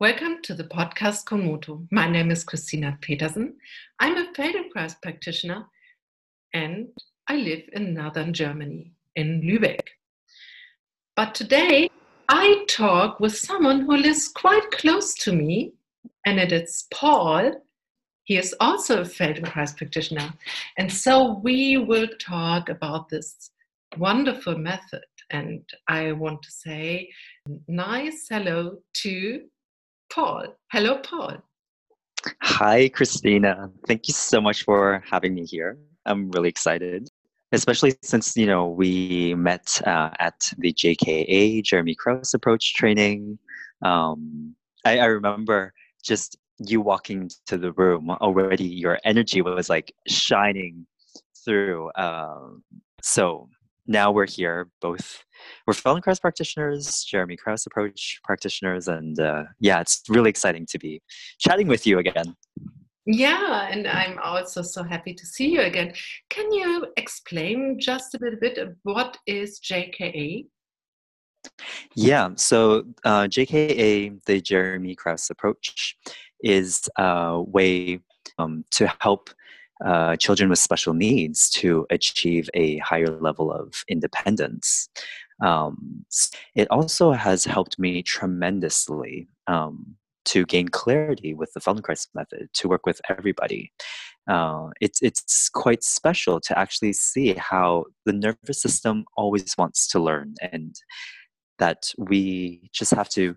Welcome to the podcast Komoto. My name is Christina Petersen. I'm a Feldenkrais practitioner and I live in northern Germany, in Lübeck. But today I talk with someone who lives quite close to me, and it is Paul. He is also a Feldenkrais practitioner. And so we will talk about this wonderful method. And I want to say nice hello to Paul. Hello, Paul. Hi, Christina. Thank you so much for having me here. I'm really excited, especially since you know we met uh, at the JKA Jeremy Krauss approach training. Um, I, I remember just you walking to the room already. Your energy was like shining through. Um, so now we're here both we're feldenkrais practitioners jeremy krauss approach practitioners and uh, yeah it's really exciting to be chatting with you again. Yeah and i'm also so happy to see you again. Can you explain just a little bit of what is jka yeah so uh, jka the jeremy krauss approach is a way um, to help uh, children with special needs to achieve a higher level of independence. Um, it also has helped me tremendously um, to gain clarity with the Feldenkrais method, to work with everybody. Uh, it's, it's quite special to actually see how the nervous system always wants to learn and that we just have to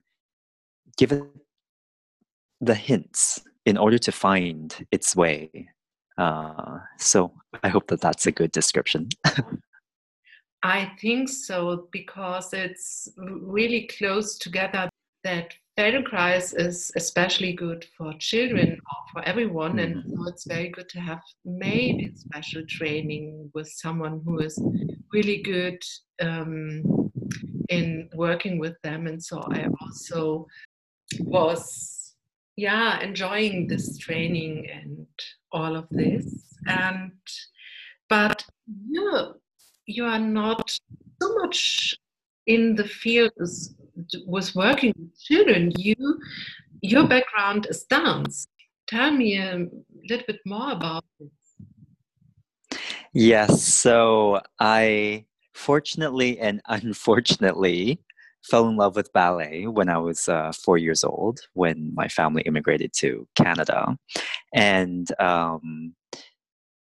give it the hints in order to find its way uh, so I hope that that's a good description. I think so because it's really close together that Feldenkrais is especially good for children or for everyone, and so mm-hmm. it's very good to have maybe special training with someone who is really good um, in working with them. And so I also was yeah enjoying this training and all of this. And but you you are not so much in the field as, was working with children. You your background is dance. Tell me a little bit more about this. Yes so i fortunately and unfortunately fell in love with ballet when I was uh, four years old when my family immigrated to Canada, and um,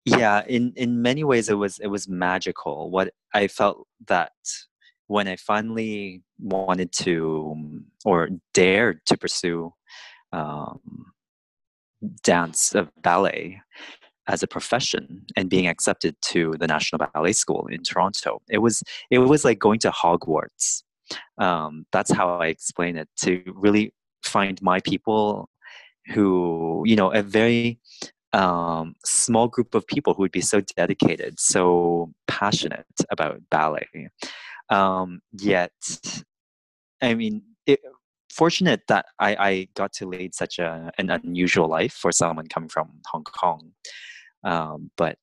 yeah, in in many ways it was it was magical. What I felt that when I finally wanted to or dared to pursue um, dance of ballet as a profession and being accepted to the National Ballet School in Toronto. It was it was like going to Hogwarts um, that's how I explain it to really find my people who, you know, a very um, small group of people who would be so dedicated, so passionate about ballet. Um, yet, I mean, it, fortunate that I, I got to lead such a, an unusual life for someone coming from Hong Kong. Um, but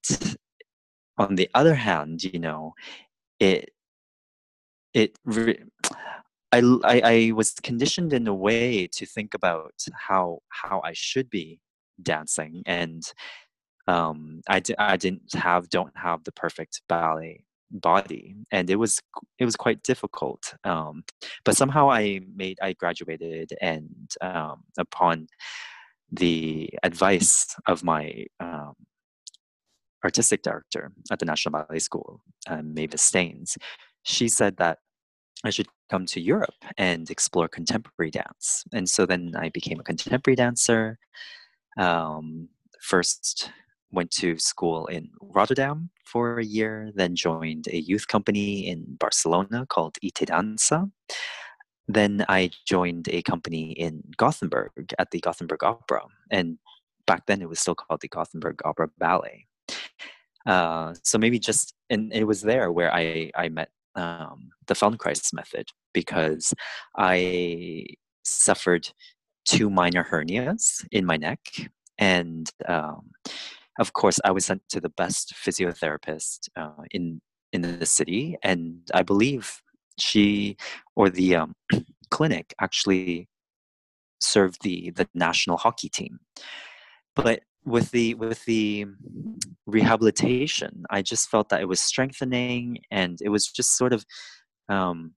on the other hand, you know, it it re- I, I, I was conditioned in a way to think about how how I should be dancing and um, I, didn't have don't have the perfect ballet body and it was it was quite difficult um, but somehow I made I graduated and um, upon the advice of my um, artistic director at the National Ballet School, uh, Mavis Staines, she said that I should come to Europe and explore contemporary dance. And so then I became a contemporary dancer. Um, first went to school in Rotterdam for a year, then joined a youth company in Barcelona called IT Dansa. Then I joined a company in Gothenburg at the Gothenburg Opera. And back then it was still called the Gothenburg Opera Ballet. Uh, so maybe just, and it was there where I, I met um, the Feldenkrais method because I suffered two minor hernias in my neck. And um, of course, I was sent to the best physiotherapist uh, in, in the city. And I believe she or the um, clinic actually served the the national hockey team. But with the with the rehabilitation, I just felt that it was strengthening, and it was just sort of um,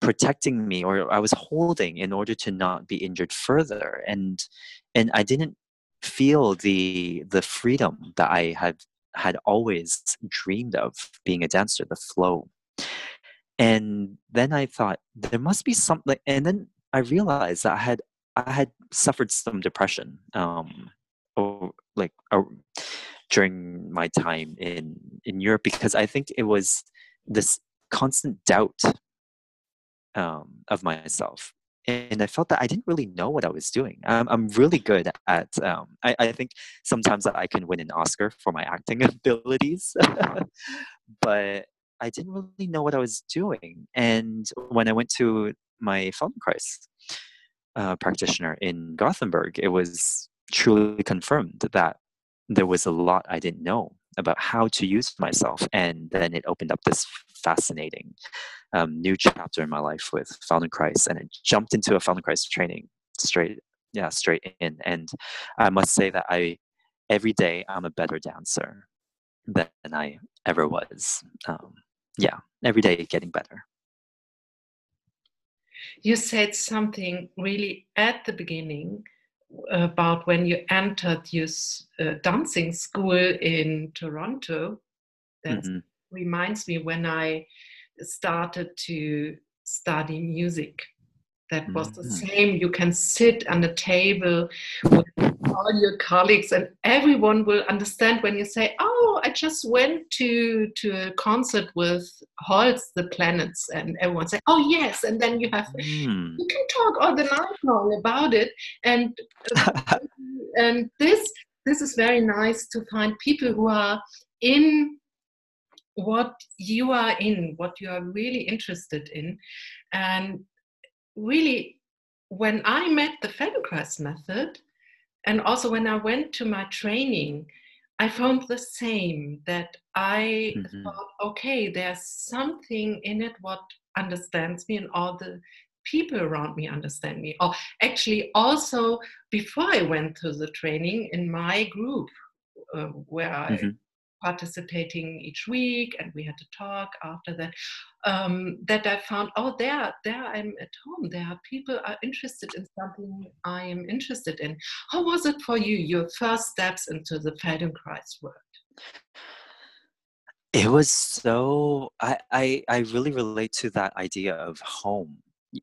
protecting me, or I was holding in order to not be injured further, and and I didn't feel the the freedom that I had had always dreamed of being a dancer, the flow. And then I thought there must be something, and then I realized that I had I had suffered some depression, um, like during my time in in Europe because I think it was this constant doubt um, of myself and I felt that I didn't really know what I was doing. I'm, I'm really good at. Um, I, I think sometimes I can win an Oscar for my acting abilities, but I didn't really know what I was doing. And when I went to my Feldenkrais uh, practitioner in Gothenburg, it was truly confirmed that there was a lot I didn't know about how to use myself, and then it opened up this fascinating um, new chapter in my life with Feldenkrais, and it jumped into a Feldenkrais training straight, yeah, straight in. And I must say that I, every day, I'm a better dancer than I ever was. Um, yeah, every day getting better. You said something really at the beginning about when you entered your uh, dancing school in Toronto. That mm-hmm. reminds me when I started to study music. That was mm-hmm. the same. You can sit on a table with all your colleagues, and everyone will understand when you say, "Oh, I just went to to a concert with Holst, the Planets," and everyone say, "Oh, yes." And then you have mm. you can talk all the night long about it, and and this this is very nice to find people who are in what you are in, what you are really interested in. And really, when I met the Feldenkrais method, and also when I went to my training, I found the same that I mm-hmm. thought, okay, there's something in it what understands me, and all the people around me understand me. Or actually, also before I went to the training in my group, uh, where mm-hmm. I participating each week and we had to talk after that um, that i found oh there there i'm at home. There are people are interested in something i am interested in. How was it for you your first steps into the feldenkrais world? It was so I, I i really relate to that idea of home.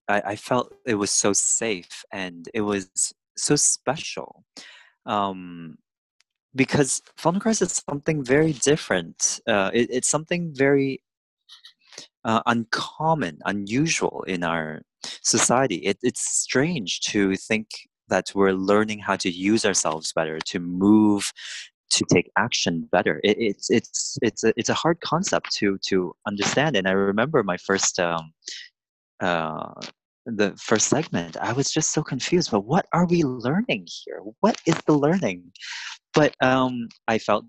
I, I felt it was so safe and it was so special. Um because Feldenkrais is something very different. Uh, it, it's something very uh, uncommon, unusual in our society. It, it's strange to think that we're learning how to use ourselves better, to move, to take action better. It, it's it's it's a, it's a hard concept to to understand. And I remember my first um, uh, the first segment, I was just so confused. But what are we learning here? What is the learning? But um, I felt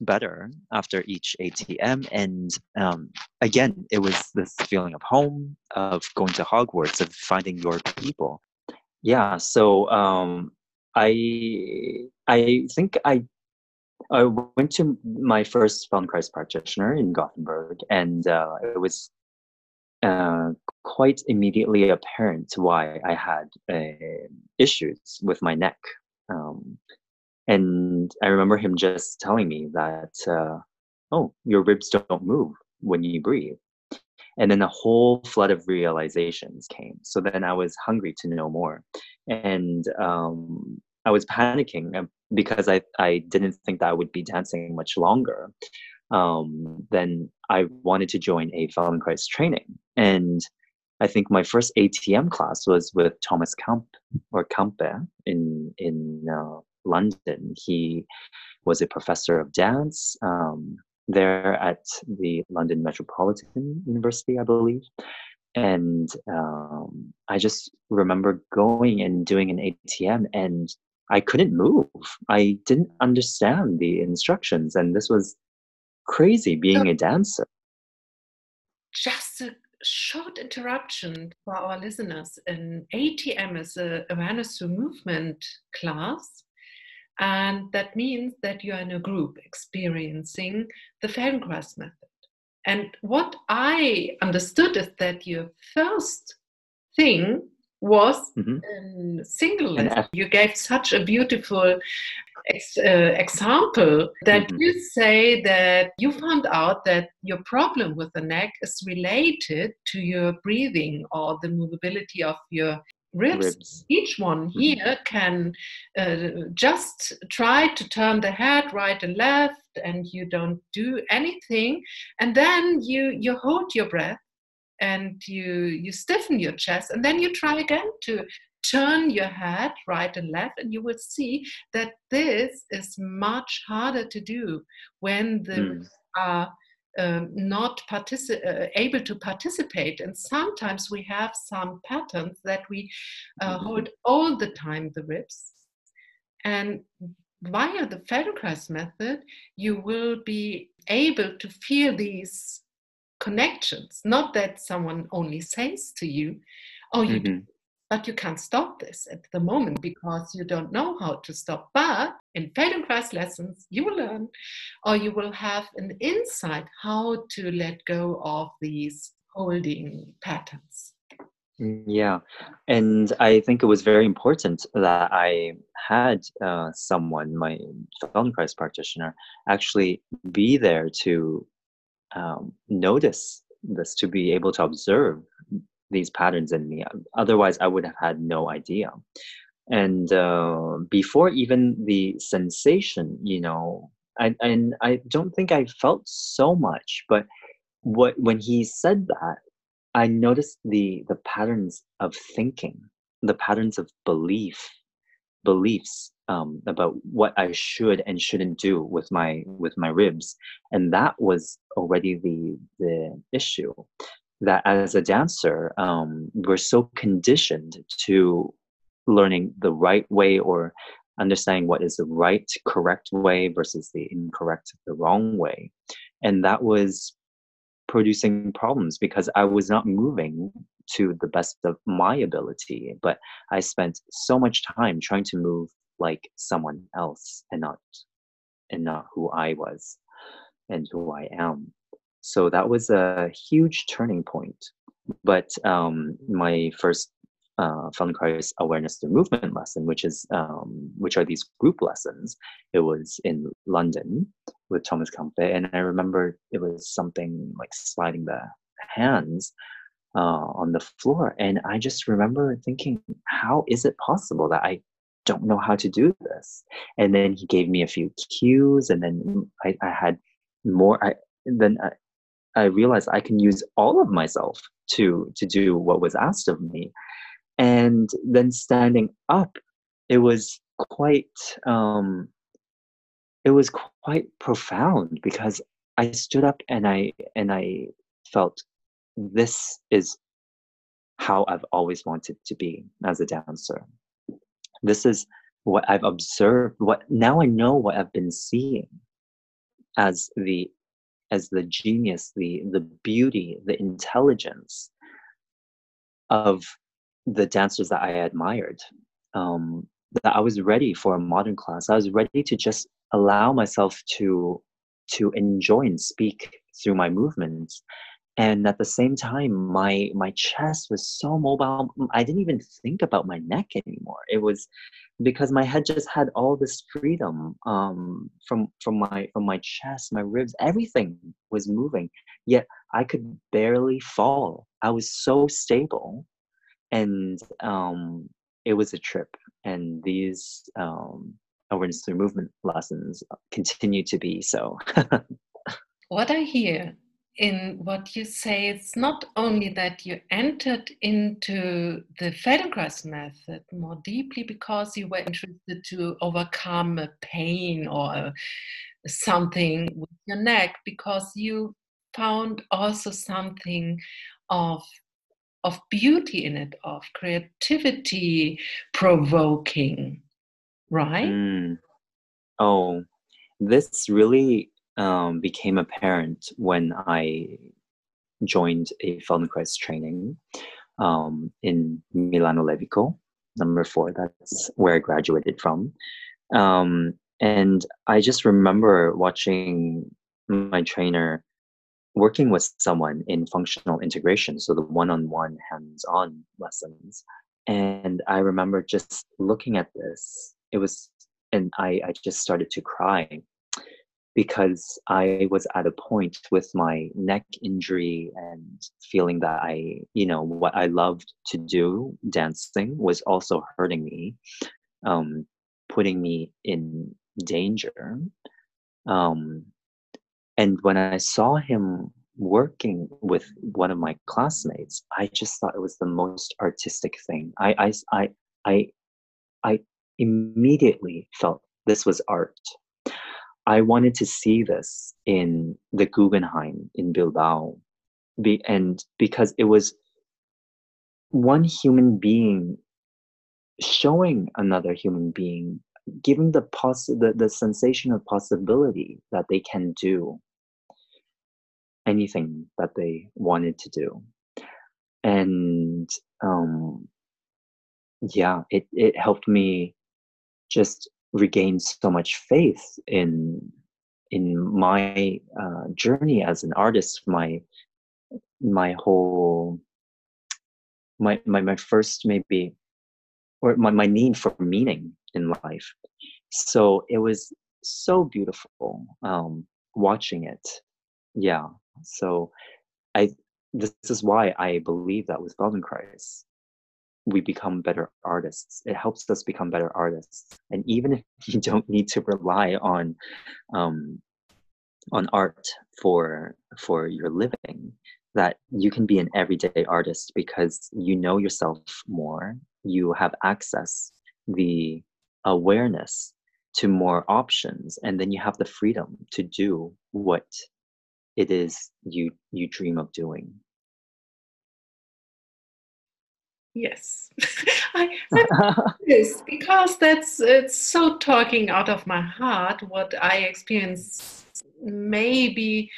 better after each ATM, and um, again, it was this feeling of home, of going to Hogwarts, of finding your people. Yeah. So um, I I think I I went to my first Feldenkrais practitioner in Gothenburg, and uh, it was uh, quite immediately apparent why I had uh, issues with my neck. Um, and I remember him just telling me that, uh, oh, your ribs don't move when you breathe. And then a whole flood of realizations came. So then I was hungry to know more. And um, I was panicking uh, because I, I didn't think that I would be dancing much longer um, then I wanted to join a Feldenkrais training. And I think my first ATM class was with Thomas Kamp or Kampe in in uh, London. He was a professor of dance um, there at the London Metropolitan University, I believe. And um, I just remember going and doing an ATM, and I couldn't move. I didn't understand the instructions, and this was crazy being a dancer. Just a short interruption for our listeners. An ATM is a awareness through movement class. And that means that you are in a group experiencing the Feldenkrais method. And what I understood is that your first thing was mm-hmm. single. You gave such a beautiful ex- uh, example that mm-hmm. you say that you found out that your problem with the neck is related to your breathing or the movability of your ribs. ribs. Each one mm-hmm. here can uh, just try to turn the head right and left, and you don't do anything, and then you you hold your breath and you you stiffen your chest and then you try again to turn your head right and left and you will see that this is much harder to do when the mm. are um, not uh, able to participate and sometimes we have some patterns that we uh, mm-hmm. hold all the time the ribs and via the Feldenkrais method you will be able to feel these connections. Not that someone only says to you, oh, you mm-hmm. But you can't stop this at the moment because you don't know how to stop. But in Feldenkrais lessons, you will learn or you will have an insight how to let go of these holding patterns. Yeah, and I think it was very important that I had uh, someone, my Feldenkrais practitioner, actually be there to um, notice this, to be able to observe these patterns in me. Otherwise, I would have had no idea. And uh, before even the sensation, you know, I, and I don't think I felt so much, but what when he said that, I noticed the the patterns of thinking, the patterns of belief, beliefs um, about what I should and shouldn't do with my with my ribs, and that was already the the issue. That as a dancer, um, we're so conditioned to learning the right way or understanding what is the right, correct way versus the incorrect, the wrong way, and that was producing problems because I was not moving to the best of my ability, but I spent so much time trying to move like someone else and not and not who I was and who I am. So that was a huge turning point. But um, my first uh, Feldenkrais awareness through movement lesson, which is um, which are these group lessons. It was in London with Thomas Kampe, and I remember it was something like sliding the hands uh, on the floor, and I just remember thinking, how is it possible that I don't know how to do this. And then he gave me a few cues, and then I, I had more. I then I, I realized I can use all of myself to to do what was asked of me. And then standing up, it was quite um, it was quite profound because I stood up and I and I felt this is how I've always wanted to be as a dancer this is what I've observed. What now I know what I've been seeing as the as the genius, the the beauty, the intelligence of the dancers that I admired. Um, that I was ready for a modern class. I was ready to just allow myself to to enjoy and speak through my movements and at the same time my my chest was so mobile i didn't even think about my neck anymore. It was because my head just had all this freedom um, from from my from my chest my ribs everything was moving yet i could barely fall. I was so stable and um, it was a trip and these um, awareness through movement lessons continue to be so. What i hear in what you say, it's not only that you entered into the Feldenkrais method more deeply because you were interested to overcome a pain or something with your neck, because you found also something of of beauty in it, of creativity provoking, right? Mm. Oh, this really um, became apparent when I joined a Feldenkrais training um, in Milano Levico, number four. That's where I graduated from. Um, and I just remember watching my trainer working with someone in functional integration, so the one on one, hands on lessons. And I remember just looking at this, it was, and I, I just started to cry because I was at a point with my neck injury and feeling that I, you know, what I loved to do, dancing, was also hurting me, um, putting me in danger. Um, and when I saw him working with one of my classmates, I just thought it was the most artistic thing. I, I, I, I, I immediately felt this was art I wanted to see this in the Guggenheim in Bilbao. Be, and because it was one human being showing another human being, giving the, poss- the, the sensation of possibility that they can do anything that they wanted to do. And um, yeah, it, it helped me just regained so much faith in in my uh, journey as an artist my my whole my my, my first maybe or my, my need for meaning in life. So it was so beautiful um watching it. Yeah. So i this is why i believe that with feldenkrais we become better artists. It helps us become better artists. And even if you don't need to rely on um, on art for for your living, that you can be an everyday artist because you know yourself more. You have access, the awareness to more options, and then you have the freedom to do what it is you you dream of doing. Yes, I, this because that's it's so talking out of my heart what I experience. Maybe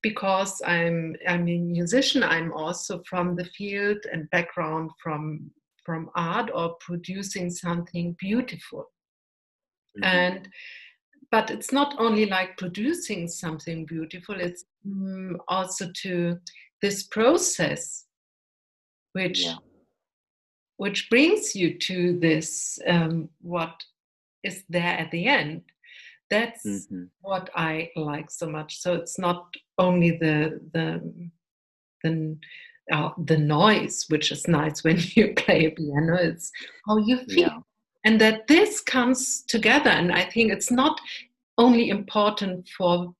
because I'm I'm a musician, I'm also from the field and background from from art or producing something beautiful. Mm-hmm. And but it's not only like producing something beautiful; it's um, also to this process, which. Yeah which brings you to this um, what is there at the end that's mm-hmm. what i like so much so it's not only the the the uh, the noise which is nice when you play a piano it's how you feel yeah. and that this comes together and i think it's not only important for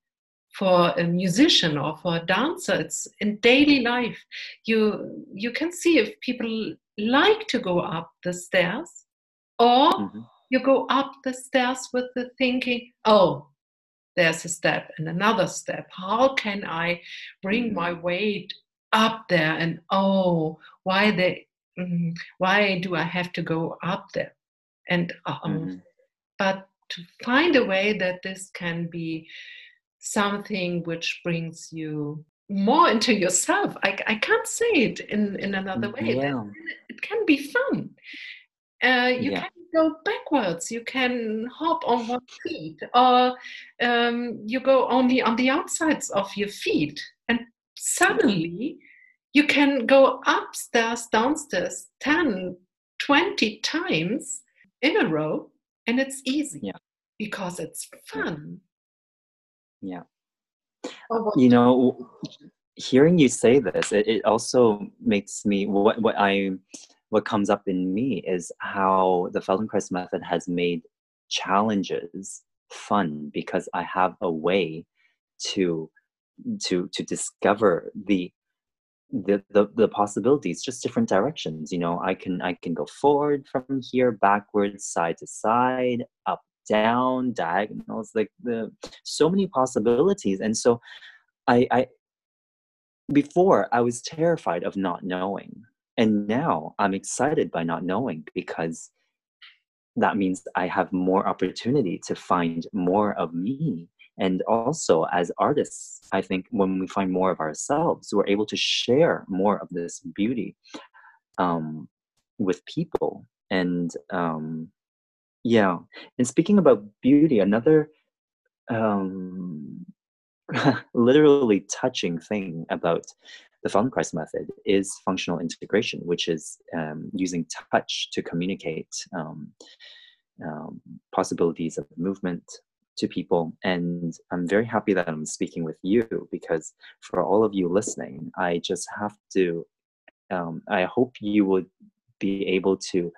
for a musician or for a dancer it's in daily life you you can see if people like to go up the stairs or mm-hmm. you go up the stairs with the thinking oh there's a step and another step how can i bring mm-hmm. my weight up there and oh why they mm, why do i have to go up there and um, mm-hmm. but to find a way that this can be something which brings you more into yourself. I, I can't say it in, in another way. Yeah. It can be fun. Uh, you yeah. can go backwards. You can hop on one feet, or um, you go only on the outsides of your feet, and suddenly you can go upstairs, downstairs 10, 20 times in a row, and it's easy yeah. because it's fun. Yeah. You know, hearing you say this, it, it also makes me what what I what comes up in me is how the Feldenkrais method has made challenges fun because I have a way to to to discover the the, the the possibilities just different directions. You know i can i can go forward from here backwards side to side up down diagonals like the so many possibilities. And so i i before i was terrified of not knowing and now i'm excited by not knowing because that means i have more opportunity to find more of me. And also as artists i think when we find more of ourselves we're able to share more of this beauty um, with people. And um, yeah and speaking about beauty another um, literally touching thing about the Feldenkrais method is functional integration, which is um, using touch to communicate um, um, possibilities of movement to people. And I'm very happy that I'm speaking with you because for all of you listening, I just have to, um, I hope you would be able to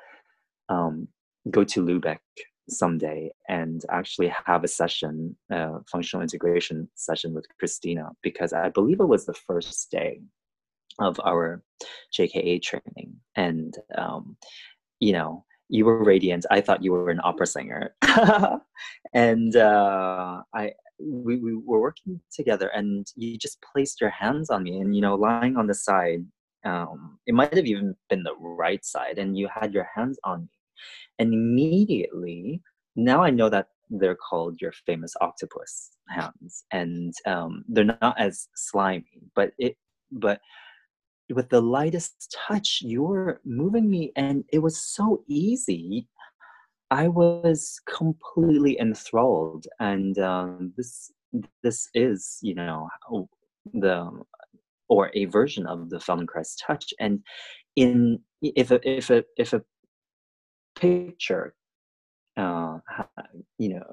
um, go to Lubeck someday and actually have a session, uh, functional integration session with Christina, because I believe it was the first day of our JKA training. And, um, you know, you were radiant. I thought you were an opera singer. and uh, I, we, we were working together and you just placed your hands on me and, you know, lying on the side, um, it might have even been the right side and you had your hands on me and immediately, now I know that they're called your famous octopus hands, and um, they're not as slimy, but it, but with the lightest touch, you're moving me, and it was so easy. I was completely enthralled, and um, this this is, you know, the or a version of the Feldenkrais touch, and in if a if a if a picture uh, you know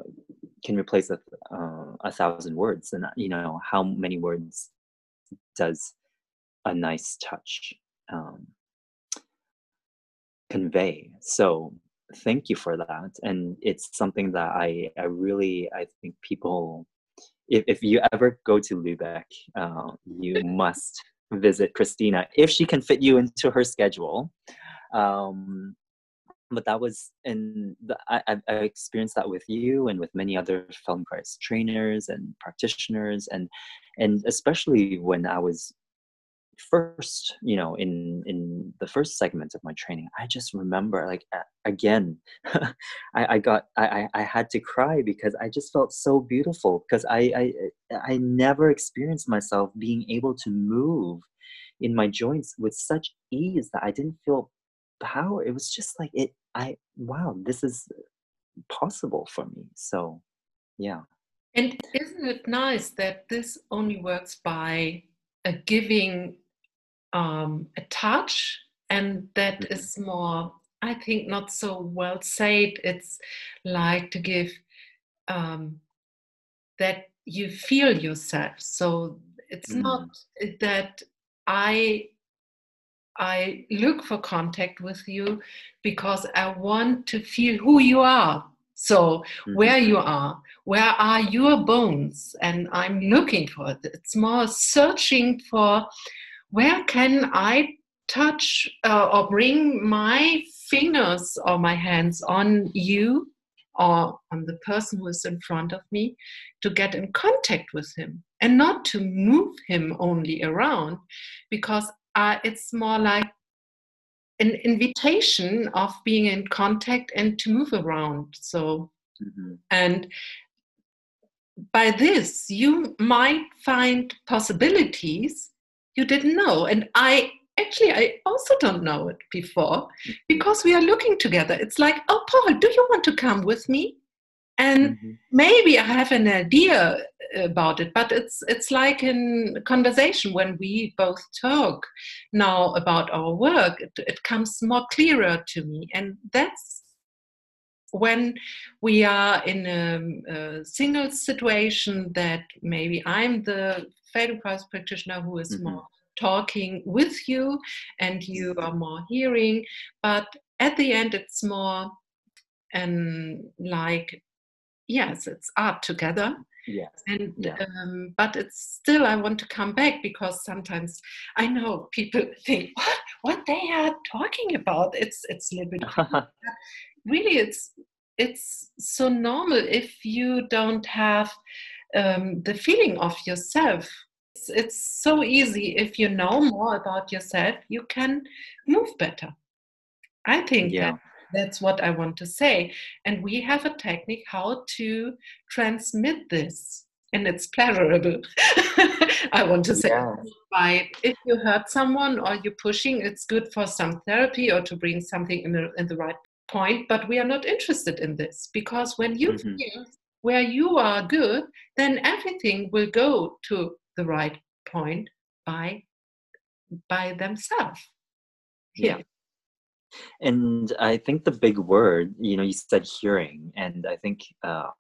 can replace a, uh, a thousand words and you know how many words does a nice touch um, convey? So thank you for that and it's something that i i really i think people if, if you ever go to lubeck uh, you must visit christina if she can fit you into her schedule. Um, but that was and I, I experienced that with you and with many other Feldenkrais trainers and practitioners and and especially when I was first you know in in the first segment of my training i just remember like again I, I got I, I had to cry because i just felt so beautiful because I, I i never experienced myself being able to move in my joints with such ease that i didn't feel power. It was just like it i wow this is possible for me so yeah and isn't it nice that this only works by a giving um, a touch and that mm-hmm. is more i think not so well said it's like to give um, that you feel yourself so it's mm. not that i I look for contact with you because I want to feel who you are. So, mm-hmm. where you are, where are your bones? And I'm looking for it. It's more searching for where can I touch uh, or bring my fingers or my hands on you or on the person who is in front of me to get in contact with him and not to move him only around because uh, it's more like an invitation of being in contact and to move around. So, mm-hmm. and by this, you might find possibilities you didn't know. And I actually, I also don't know it before mm-hmm. because we are looking together. It's like, oh, Paul, do you want to come with me? And mm-hmm. maybe i have an idea about it but it's it's like in conversation when we both talk now about our work it, it comes more clearer to me and that's when we are in a, a single situation that maybe i'm the Feldenkrais practitioner who is mm-hmm. more talking with you and you are more hearing but at the end it's more and like yes, it's art together. Yes. And yeah. um, but it's still I want to come back because sometimes I know people think what what they are talking about. It's it's a little bit really it's it's so normal if you don't have um, the feeling of yourself. It's, it's so easy if you know more about yourself, you can move better. I think yeah. That that's what I want to say. And we have a technique how to transmit this and it's pleasurable. I want to say, yeah. right? If you hurt someone or you're pushing, it's good for some therapy or to bring something in the, in the right point. But we are not interested in this because when you mm-hmm. feel where you are good, then everything will go to the right point by by themselves. Yeah. And I think the big word, you know, you said hearing, and I think um,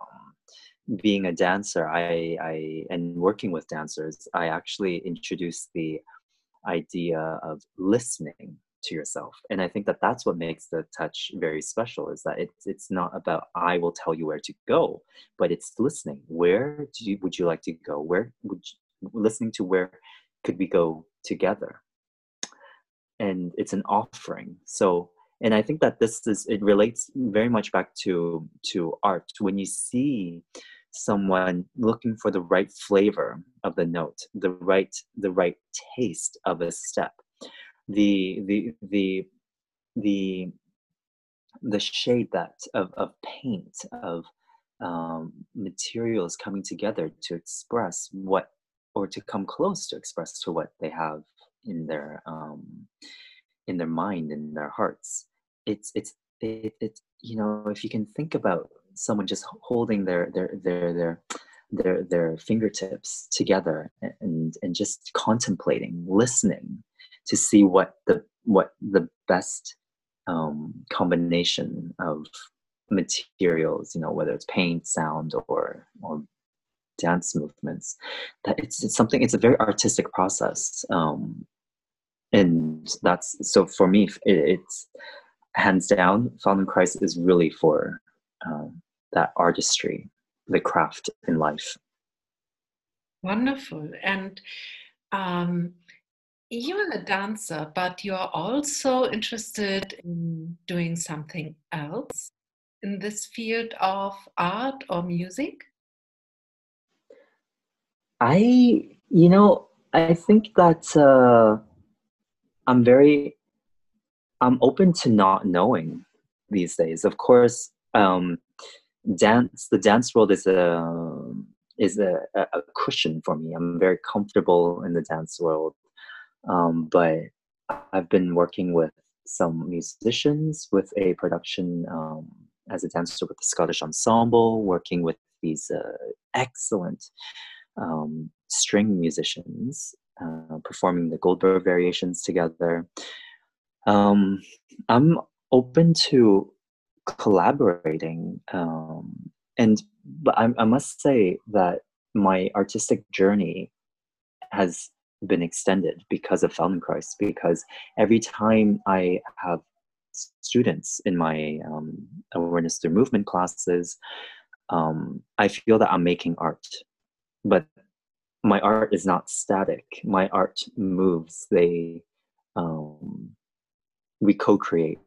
being a dancer, I, I and working with dancers, I actually introduced the idea of listening to yourself. And i think that that's what makes the touch very special is that it's it's not about i will tell you where to go but it's listening. Where do you would you like to go? Where would you, listening to where could we go together and it's an offering. So and i think that this is it relates very much back to to art. When you see someone looking for the right flavor of the note the right the right taste of a step the the the the the shade that of, of paint of um, materials coming together to express what or to come close to express to what they have in their um, in their mind in their hearts. It's it's it, it you know if you can think about someone just holding their their their their their their fingertips together and and just contemplating listening to see what the what the best um, combination of materials you know whether it's paint sound or or dance movements that it's, it's something it's a very artistic process um, and that's so for me it, it's hands down Feldenkrais is really for um, that artistry the craft in life wonderful and um, you're a dancer, but you're also interested in doing something else in this field of art or music? I, you know, I think that uh, I'm very, I'm open to not knowing these days. Of course, um, dance, the dance world is a is a, a cushion for me. I'm very comfortable in the dance world. Um, but I've been working with some musicians with a production um, as a dancer with the Scottish Ensemble, working with these uh, excellent um, string musicians, uh, performing the Goldberg variations together. Um, I'm open to collaborating, um, and but I, I must say that my artistic journey has been extended because of Feldenkrais. Because every time I have students in my um, awareness through movement classes, um, I feel that I'm making art, but my art is not static. My art moves. They um, we co-create.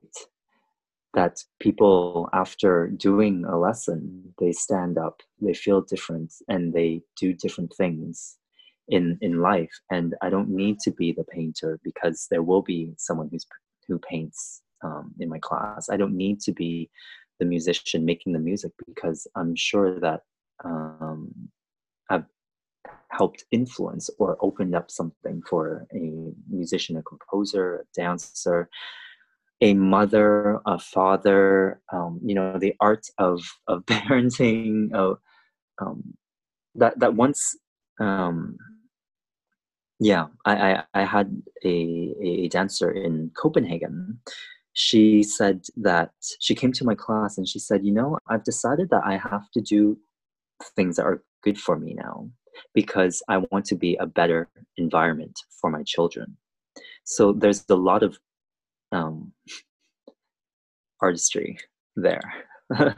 That people, after doing a lesson, they stand up, they feel different, and they do different things in in life and i don't need to be the painter because there will be someone who's who paints um, in my class i don't need to be the musician making the music because i'm sure that um, i've helped influence or opened up something for a musician a composer a dancer a mother a father um, you know the art of of parenting of um, that that once um, yeah, I, I, I had a, a dancer in Copenhagen. She said that she came to my class and she said, You know, I've decided that I have to do things that are good for me now because I want to be a better environment for my children. So there's a lot of um, artistry there. That's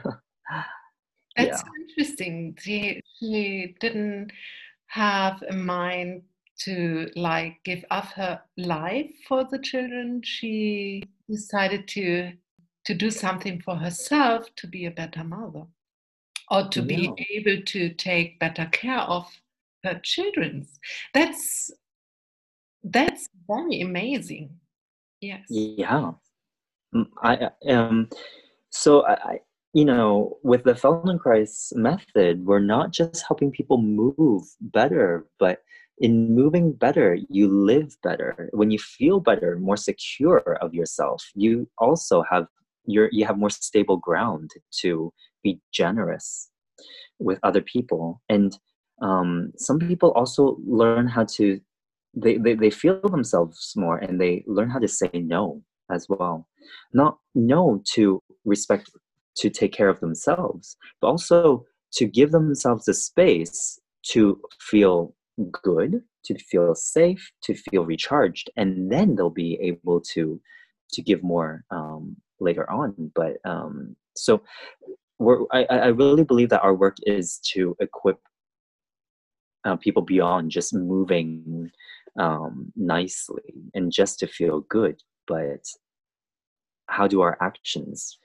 yeah. so interesting. She, she didn't have a mind to like give up her life for the children she decided to to do something for herself to be a better mother or to yeah. be able to take better care of her children that's that's very amazing yes yeah mm, i um so i you know, with the Feldenkrais method, we're not just helping people move better, but in moving better, you live better. When you feel better, more secure of yourself, you also have your you have more stable ground to be generous with other people. And um, some people also learn how to they, they they feel themselves more and they learn how to say no as well. Not no to respect to take care of themselves, but also to give themselves the space to feel good, to feel safe, to feel recharged, and then they'll be able to to give more um, later on. But um, so we're, I, I really believe that our work is to equip uh, people beyond just moving um, nicely and just to feel good, but how do our actions,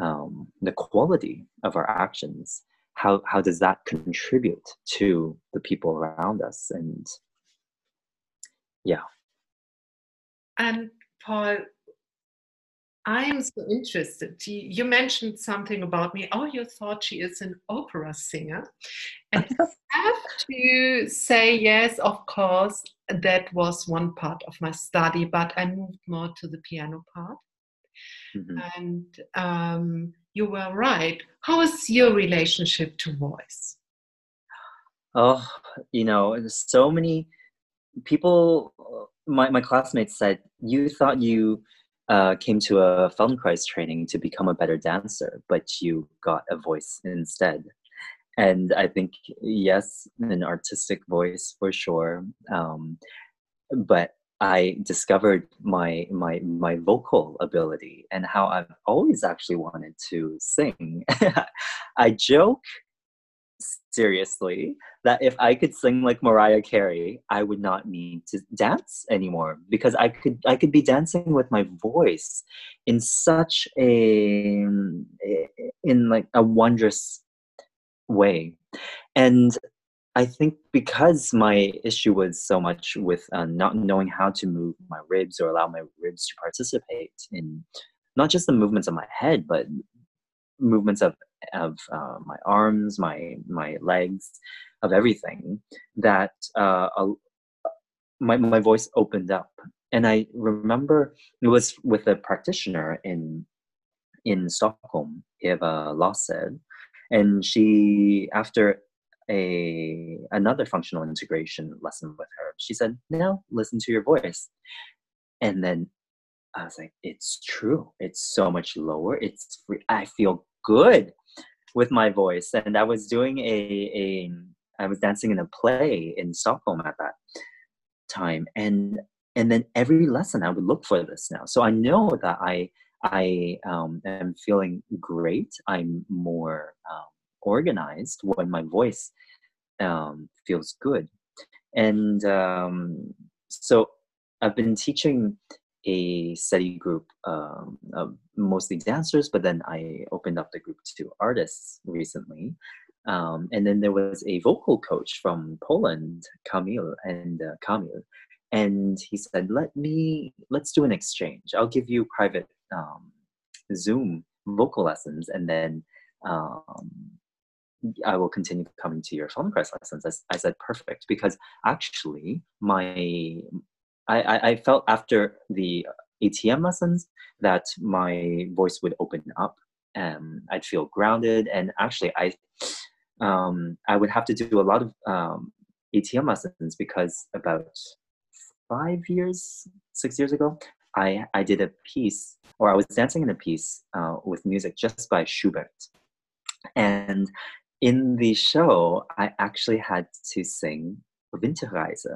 um, the quality of our actions, how how does that contribute to the people around us? And yeah. And paul i am so interested you mentioned something about me oh you thought she is an opera singer and i have to say yes of course that was one part of my study but i moved more to the piano part mm-hmm. and um, you were right. How is your relationship to voice? Oh, you know, so many people, my, my classmates said, you thought you uh, came to a Feldenkrais training to become a better dancer, but you got a voice instead. And I think, yes, an artistic voice for sure. Um, but I discovered my my my vocal ability and how I've always actually wanted to sing. I joke seriously that if I could sing like Mariah Carey, I would not need to dance anymore because I could I could be dancing with my voice in such a in like a wondrous way. And I think because my issue was so much with uh, not knowing how to move my ribs or allow my ribs to participate in not just the movements of my head, but movements of of uh, my arms, my my legs, of everything. That uh, my my voice opened up, and I remember it was with a practitioner in in Stockholm, Eva Lassed, and she after a another functional integration lesson with her. She said, "Now listen to your voice," and then I was like, "It's true. It's so much lower. It's free. I feel good with my voice." And I was doing a a I was dancing in a play in Stockholm at that time, and and then every lesson I would look for this now. So I know that I I um, am feeling great. I'm more um, organized when my voice um, feels good. And um, so I've been teaching a study group um, of mostly dancers, but then I opened up the group to artists recently. Um, and then there was a vocal coach from Poland, Kamil, and uh, Kamil, and he said, "Let me let's do an exchange. I'll give you private um, Zoom vocal lessons, and then um, I will continue coming to your Feldenkrais lessons. I, I said, perfect, because actually my, I, I felt after the ATM lessons that my voice would open up and I'd feel grounded. And actually I, um, I would have to do a lot of um, ATM lessons because about five years, six years ago, I, I did a piece, or I was dancing in a piece uh, with music just by Schubert. And in the show, I actually had to sing Winterreise.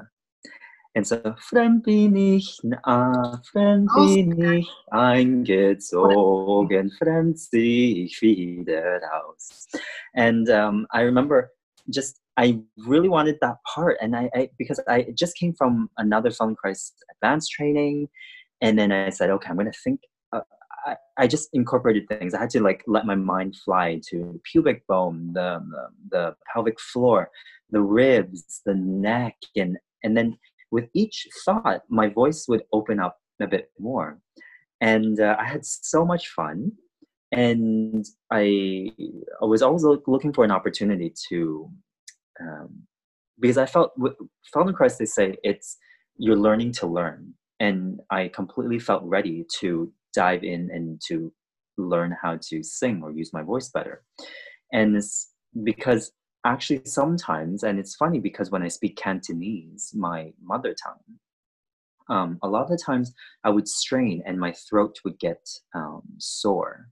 And so, fremd bin ich, na, fremd bin ich eingezogen, fremd ich wieder raus. And um, I remember just, I really wanted that part. And I, I because I just came from another Feldenkrais advanced training. And then I said, okay, I'm going to think I, I just incorporated things. I had to like let my mind fly to pubic bone, the, the, the pelvic floor, the ribs, the neck, and and then with each thought, my voice would open up a bit more, and uh, I had so much fun. and I, I was always looking for an opportunity to, um, because I felt with Feldenkrais they say it's you're learning to learn, and I completely felt ready to dive in and to learn how to sing or use my voice better, and it's because actually sometimes, and it's funny because when I speak Cantonese, my mother tongue, um, a lot of the times I would strain and my throat would get um, sore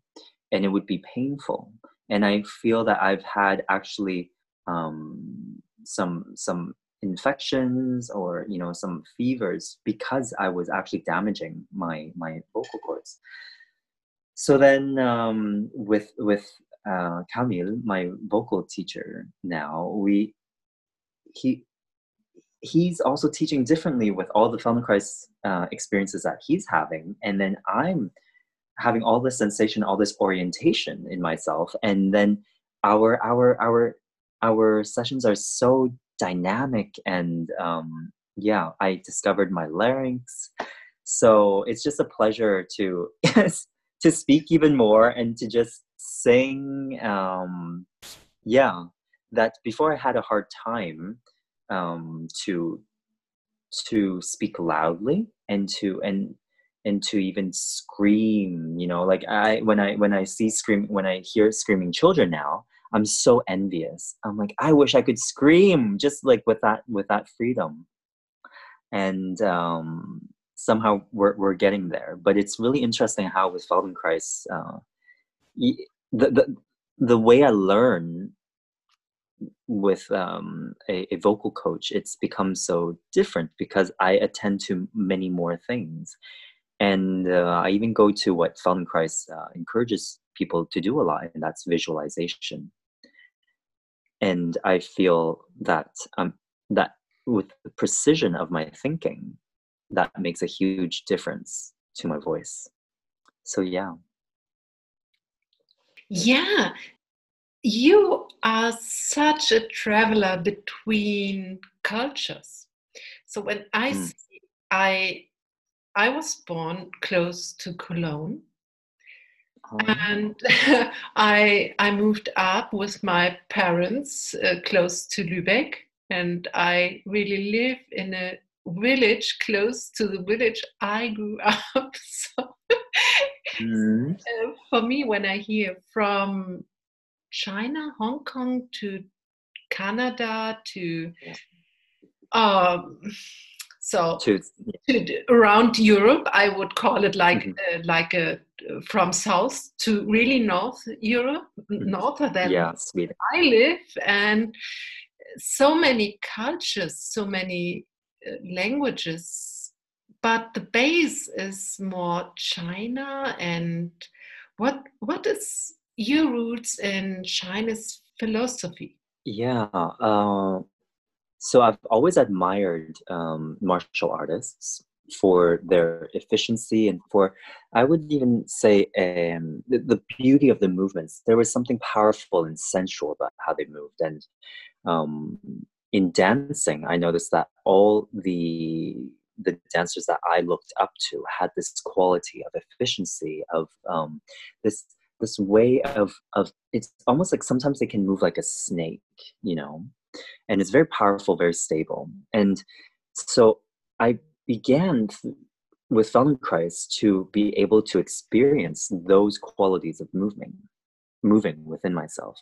and it would be painful. And I feel that I've had actually um, some some infections or you know some fevers because I was actually damaging my my vocal cords. So then um, with with uh, Kamil, my vocal teacher now, we he he's also teaching differently with all the Feldenkrais uh, experiences that he's having, and then I'm having all this sensation, all this orientation in myself, and then our our our our sessions are so dynamic and um, yeah, I discovered my larynx. So it's just a pleasure to to speak even more and to just sing. Um, yeah, that before I had a hard time um, to to speak loudly and to and and to even scream you know like i when i when i see scream when i hear screaming children now i'm so envious i'm like i wish i could scream just like with that with that freedom and um somehow we're, we're getting there but it's really interesting how with feldenkrais uh, the, the the way i learn with um, a, a, vocal coach, it's become so different because I attend to many more things. And uh, I even go to what Feldenkrais uh, encourages people to do a lot, and that's visualization. And I feel that um, that with the precision of my thinking, that makes a huge difference to my voice. So yeah. Yeah, you are such a traveler between cultures. So when I mm. see, I I was born close to Cologne. Oh. And I I moved up with my parents uh, close to Lübeck, and I really live in a village close to the village I grew up. So mm. uh, for me, when I hear from China, Hong Kong to Canada to um, so to, to, around Europe, I would call it like mm-hmm. uh, like a from south to really North Europe, mm-hmm. north than yeah, Sweden. I live, and so many cultures, so many uh, languages, but the base is more China. And what what is your roots in Chinese philosophy? Yeah. Uh, so I've always admired um, martial artists for their efficiency and for, I would even say, um, the, the, beauty of the movements. There was something powerful and sensual about how they moved. And um, in dancing, I noticed that all the the dancers that I looked up to had this quality of efficiency, of um, this this way of of it's almost like sometimes they can move like a snake you know? And it's very powerful very stable. And so i began with feldenkrais to be able to experience those qualities of moving moving within myself.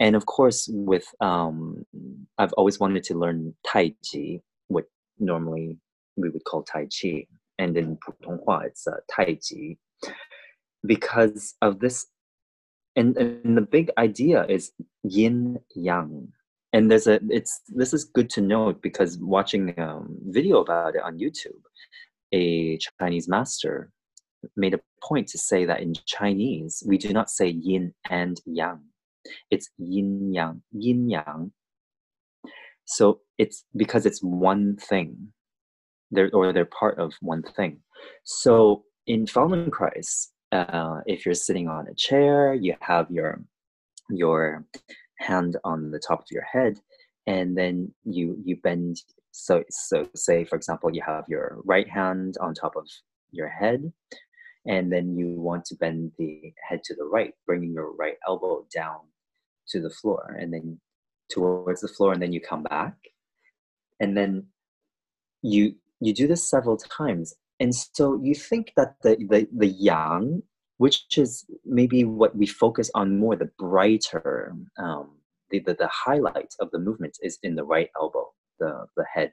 And of course with um i've always wanted to learn tai chi what normally we would call tai chi and in putonghua it's uh, tai chi. Because of this and, and the big idea is yin yang. And there's a it's this is good to note because watching a video about it on youtube a chinese master made a point to say that in chinese we do not say yin and yang. It's yin yang yin yang. So it's because it's one thing they're or they're part of one thing so in feldenkrais uh, if you're sitting on a chair, you have your your hand on the top of your head, and then you you bend. So so say for example, you have your right hand on top of your head, and then you want to bend the head to the right, bringing your right elbow down to the floor, and then towards the floor, and then you come back, and then you you do this several times, and so you think that the the, the yang, which is maybe what we focus on more, the brighter, um, the, the the highlight of the movement is in the right elbow, the the head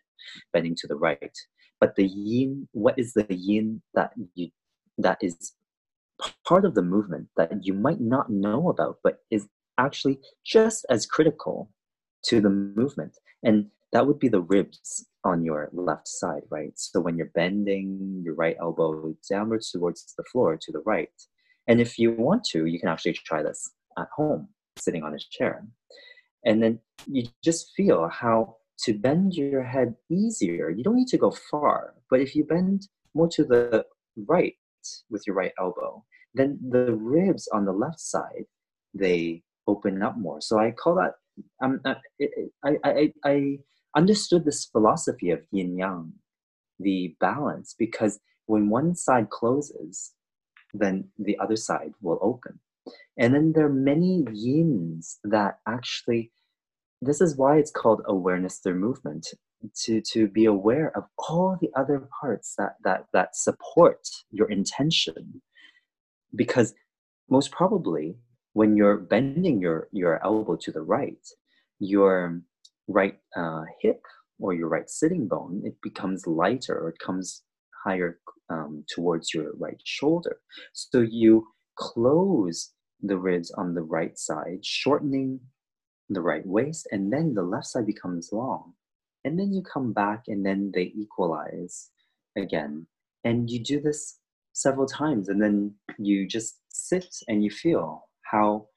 bending to the right. But the yin, what is the yin that you that is part of the movement that you might not know about, but is actually just as critical to the movement. And that would be the ribs on your left side, right? So when you're bending your right elbow downwards towards the floor to the right. And if you want to, you can actually try this at home, sitting on a chair. And then you just feel how to bend your head easier, you don't need to go far, but if you bend more to the right with your right elbow, then the ribs on the left side, they open up more. So I call that, um, uh, I, I, I understood this philosophy of yin yang, the balance, because when one side closes, then the other side will open. And then there are many yins that actually, this is why it's called awareness through movement, to, to be aware of all the other parts that, that, that support your intention. Because most probably, when you're bending your, your elbow to the right, your right uh, hip or your right sitting bone, it becomes lighter or it comes higher um, towards your right shoulder. So you close the ribs on the right side, shortening the right waist, and then the left side becomes long. And then you come back and then they equalize again. And you do this several times, and then you just sit and you feel how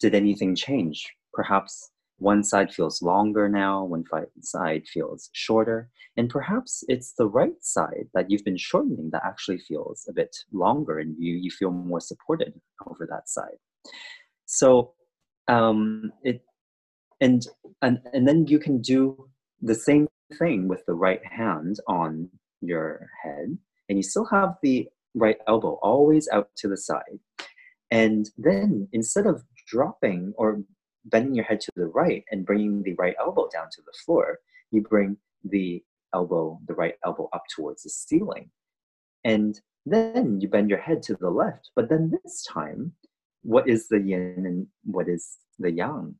did anything change? Perhaps one side feels longer now, one side feels shorter, and perhaps it's the right side that you've been shortening that actually feels a bit longer, and you you feel more supported over that side. So um, it and and and then you can do the same thing with the right hand on your head, and you still have the right elbow always out to the side. And then instead of dropping or bending your head to the right and bringing the right elbow down to the floor, you bring the elbow, the right elbow up towards the ceiling. And then you bend your head to the left. But then this time, what is the yin and what is the yang?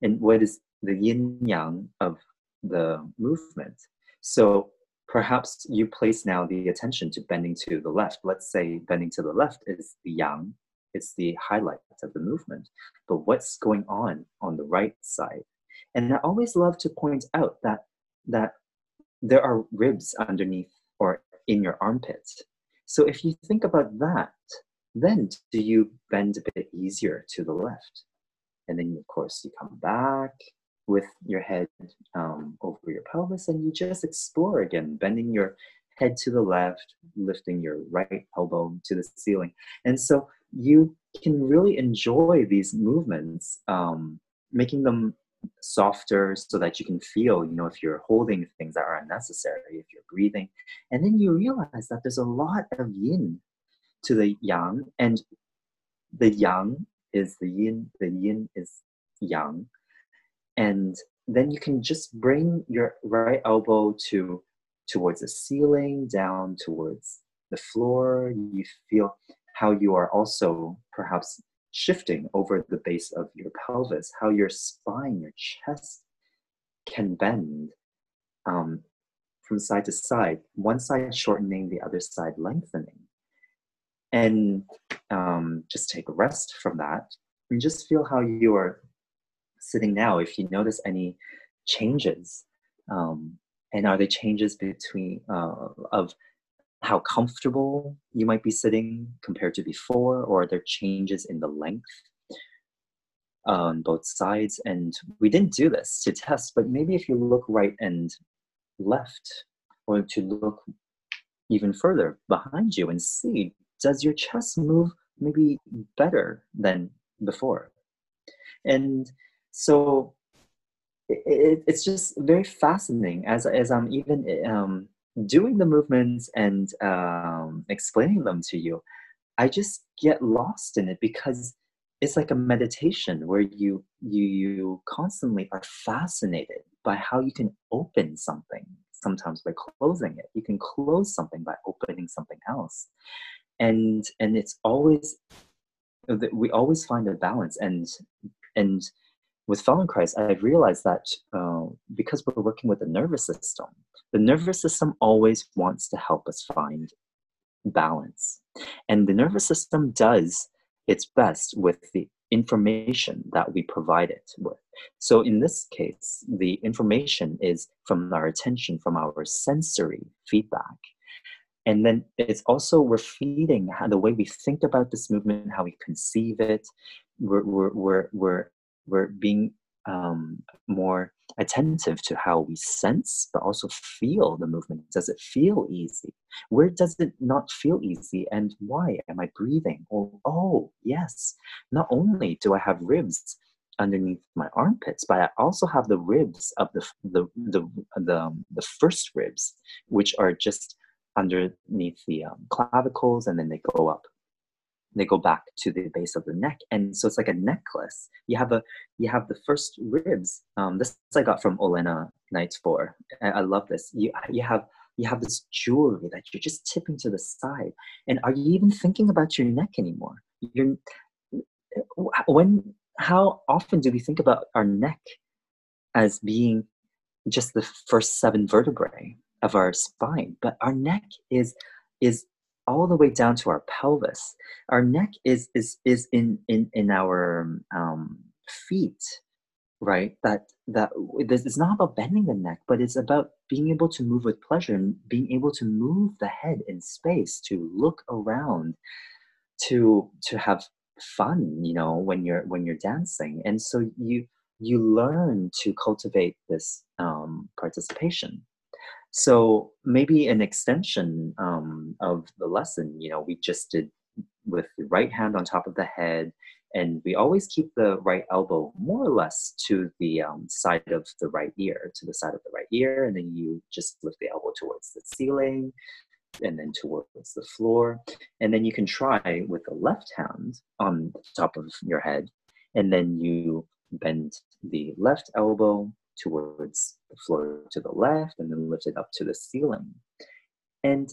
And what is the yin yang of the movement? So perhaps you place now the attention to bending to the left. Let's say bending to the left is the yang it's the highlight of the movement. But what's going on on the right side? And I always love to point out that that there are ribs underneath or in your armpits. So if you think about that, then do you bend a bit easier to the left? And then, of course, you come back with your head um, over your pelvis and you just explore again, bending your head to the left, lifting your right elbow to the ceiling. And so you can really enjoy these movements, um, making them softer so that you can feel, you know, if you're holding things that are unnecessary, if you're breathing. And then you realize that there's a lot of yin to the yang, and the yang is the yin, the yin is yang. And then you can just bring your right elbow to towards the ceiling, down towards the floor. You feel how you are also perhaps shifting over the base of your pelvis, how your spine, your chest can bend um, from side to side, one side shortening, the other side lengthening. And um, just take a rest from that and just feel how you are sitting now. If you notice any changes, um, and are they changes between uh, of how comfortable you might be sitting compared to before, or are there changes in the length on both sides? And we didn't do this to test, but maybe if you look right and left, or to look even further behind you and see, does your chest move maybe better than before? And so it, it's just very fascinating as, as I'm even um, doing the movements and um, explaining them to you, I just get lost in it because it's like a meditation where you you you constantly are fascinated by how you can open something sometimes by closing it. You can close something by opening something else. And and it's always that we always find a balance and and with Feldenkrais, I've realized that uh, because we're working with the nervous system, the nervous system always wants to help us find balance. And the nervous system does its best with the information that we provide it with. So in this case, the information is from our attention, from our sensory feedback. And then it's also we're feeding how, the way we think about this movement, how we conceive it. We're, we're, we're, we're, we're being um, more attentive to how we sense but also feel the movement. Does it feel easy? Where does it not feel easy and why am i breathing? Oh, oh yes not only do i have ribs underneath my armpits but i also have the ribs of the the the the, um, the first ribs which are just underneath the um, clavicles and then they go up they go back to the base of the neck. And so it's like a necklace. You have a you have the first ribs. Um, this i got from olena knight for. I, I love this. You you have you have this jewelry that you're just tipping to the side. And are you even thinking about your neck anymore? You're when how often do we think about our neck as being just the first seven vertebrae of our spine? But our neck is is all the way down to our pelvis. Our neck is is is in in in our um, feet, right? That that this is not about bending the neck, but it's about being able to move with pleasure and being able to move the head in space, to look around, to to have fun. You know, when you're when you're dancing, and so you you learn to cultivate this um, participation so maybe an extension um, of the lesson, you know, we just did with the right hand on top of the head, and we always keep the right elbow more or less to the um, side of the right ear, to the side of the right ear, and then you just lift the elbow towards the ceiling and then towards the floor. And then you can try with the left hand on top of your head, and then you bend the left elbow towards the floor to the left and then lift it up to the ceiling. And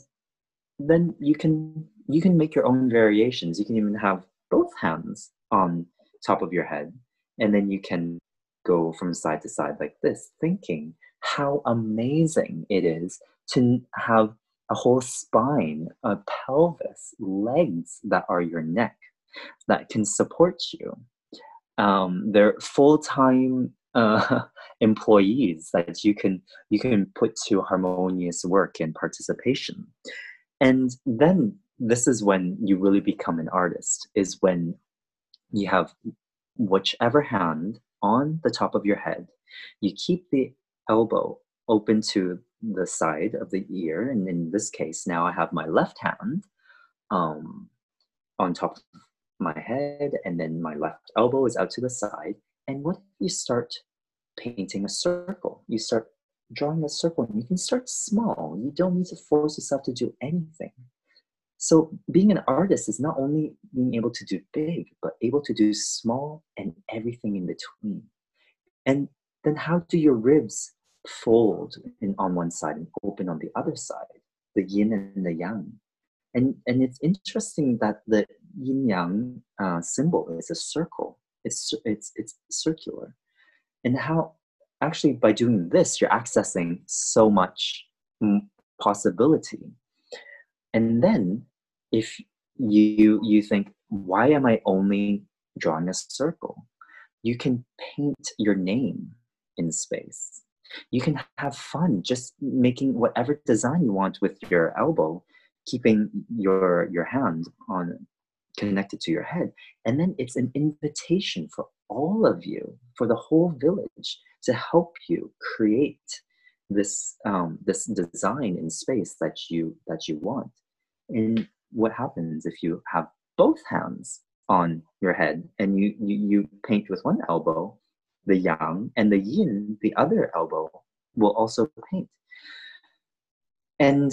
then you can you can make your own variations. You can even have both hands on top of your head. And then you can go from side to side like this thinking how amazing it is to have a whole spine a pelvis legs that are your neck that can support you. Um, they're full-time uh, employees that you can you can put to harmonious work and participation. And then this is when you really become an artist is when you have whichever hand on the top of your head you keep the elbow open to the side of the ear. And in this case now i have my left hand um, on top of my head and then my left elbow is out to the side. And what you start painting a circle. You start drawing a circle and you can start small. You don't need to force yourself to do anything. So being an artist is not only being able to do big, but able to do small and everything in between. And then how do your ribs fold in, on one side and open on the other side? The yin and the yang. And, and it's interesting that the yin yang uh, symbol is a circle. It's, it's, it's circular and how actually by doing this you're accessing so much mm, possibility. And then if you you think why am i only drawing a circle? You can paint your name in space. You can have fun just making whatever design you want with your elbow keeping your your hand on connected to your head. And then it's an invitation for all of you, for the whole village, to help you create this um, this design in space that you that you want. And what happens if you have both hands on your head and you, you, you paint with one elbow, the yang, and the yin, the other elbow, will also paint. and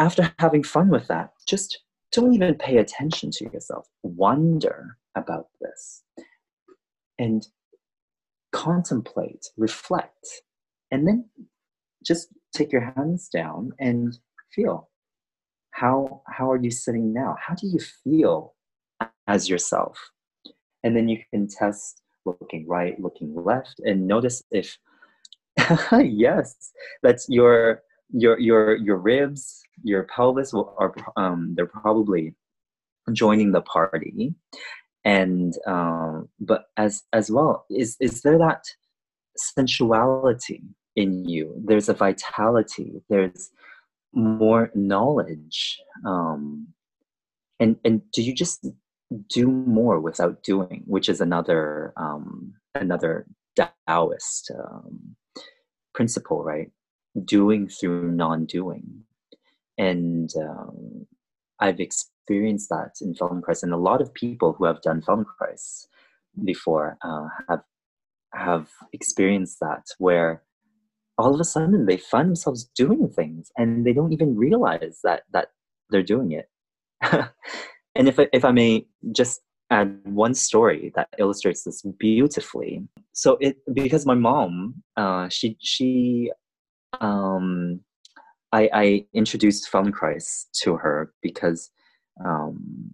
after having fun with that, just don't even pay attention to yourself. Wonder about this. And contemplate, reflect, and then just take your hands down and feel. How how are you sitting now? How do you feel as yourself? And then you can test looking right looking left and notice if yes that's your your your your ribs your pelvis will, are um, they're probably joining the party and um, but as as well is is there that sensuality in you? There's a vitality there's more knowledge um, and and do you just do more without doing which is another um, another taoist um, principle right? Doing through non-doing. And um, i've experienced that in feldenkrais and a lot of people who have done feldenkrais before uh, have have experienced that where all of a sudden they find themselves doing things and they don't even realize that that they're doing it. And if I, if I may just add one story that illustrates this beautifully. So it because my mom uh, she she um, I, I introduced Feldenkrais to her because um,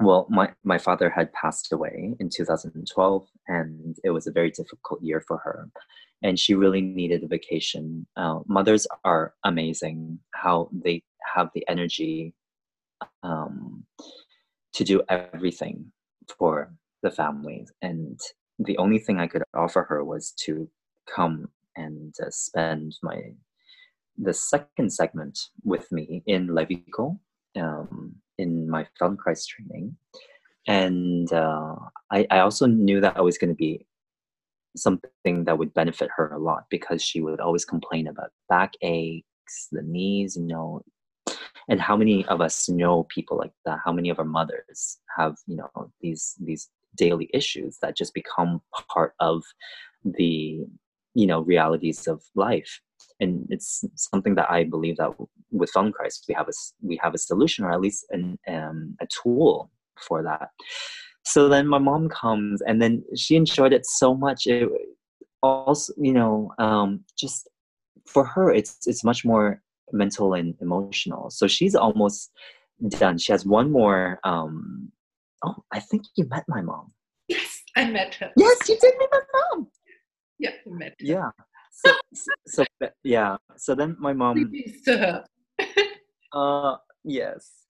well my, my father had passed away in 2012 and it was a very difficult year for her and she really needed a vacation. Uh, mothers are amazing how they have the energy um, to do everything for the family. And the only thing I could offer her was to come and uh, spend my the second segment with me in Levico um, in my Feldenkrais training. And uh, I, I also knew that I was going to be something that would benefit her a lot because she would always complain about back aches, the knees, you know. And how many of us know people like that? How many of our mothers have, you know, these these daily issues that just become part of the, you know, realities of life. And it's something that I believe that with Feldenkrais we have a we have a solution or at least an um, a tool for that. So then my mom comes and then she enjoyed it so much it also you know um, just for her it's it's much more mental and emotional. So she's almost done. She has one more um oh i think you met my mom. Yes i met her. Yes you did meet my mom. Yeah I met her. yeah so, so, yeah so then my mom to her uh yes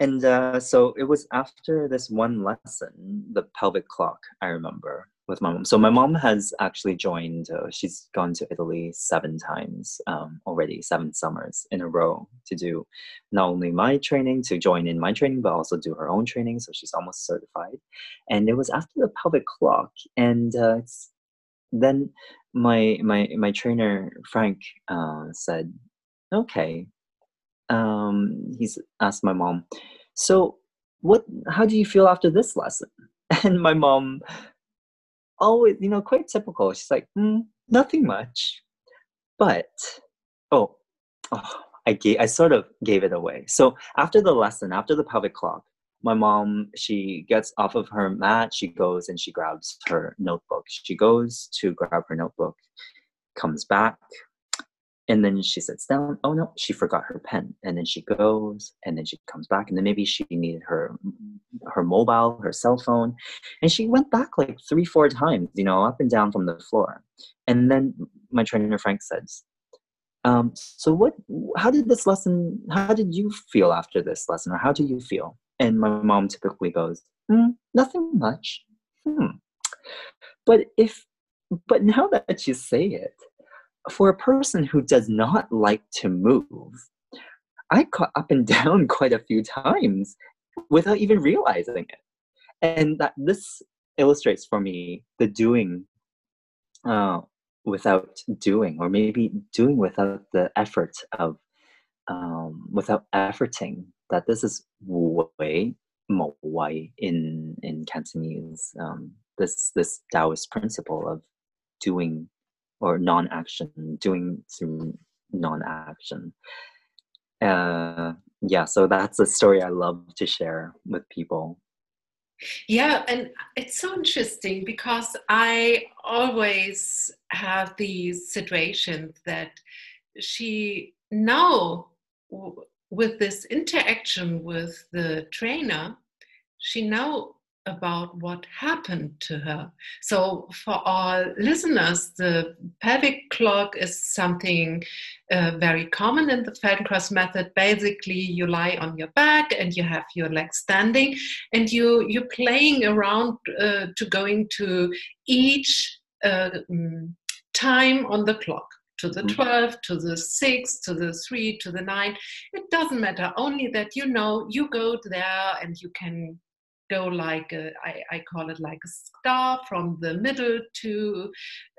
and uh, so it was after this one lesson, the pelvic clock, I remember with my mom. So my mom has actually joined, uh, she's gone to Italy seven times um, already, seven summers in a row to do not only my training, to join in my training, but also do her own training. So she's almost certified. And it was after the pelvic clock. And uh, then my, my, my trainer, Frank, uh, said, okay, um, he's asked my mom, so what? How do you feel after this lesson? And my mom, always, you know, quite typical. She's like, mm, nothing much, but oh, oh, I gave, I sort of gave it away. So after the lesson, after the pelvic clock, my mom she gets off of her mat she goes and she grabs her notebook. She goes to grab her notebook comes back and then she sits down. Oh no she forgot her pen. And then she goes and then she comes back and then maybe she needed her her mobile her cell phone. And she went back like three four times you know up and down from the floor. And then my trainer frank says um, so what how did this lesson how did you feel after this lesson or how do you feel and my mom typically goes mm, nothing much hmm. but if but now that you say it for a person who does not like to move, I got up and down quite a few times without even realizing it. And that this illustrates for me the doing uh, without doing, or maybe doing without the effort of, um, without efforting, that this is way wai in in Cantonese. Um, this this Taoist principle of doing or non-action doing through non-action uh, yeah so that's a story i love to share with people yeah, and it's so interesting because I always have these situations that she now, with this interaction with the trainer, she now about what happened to her. So, for our listeners, the pelvic clock is something uh, very common in the Feldenkrais method. Basically, you lie on your back and you have your legs standing, and you you're playing around uh, to going to each uh, mm, time on the clock to the mm-hmm. 12, to the 6, to the 3, to the 9. It doesn't matter, only that you know you go there and you can go like a, I, I call it like a star from the middle to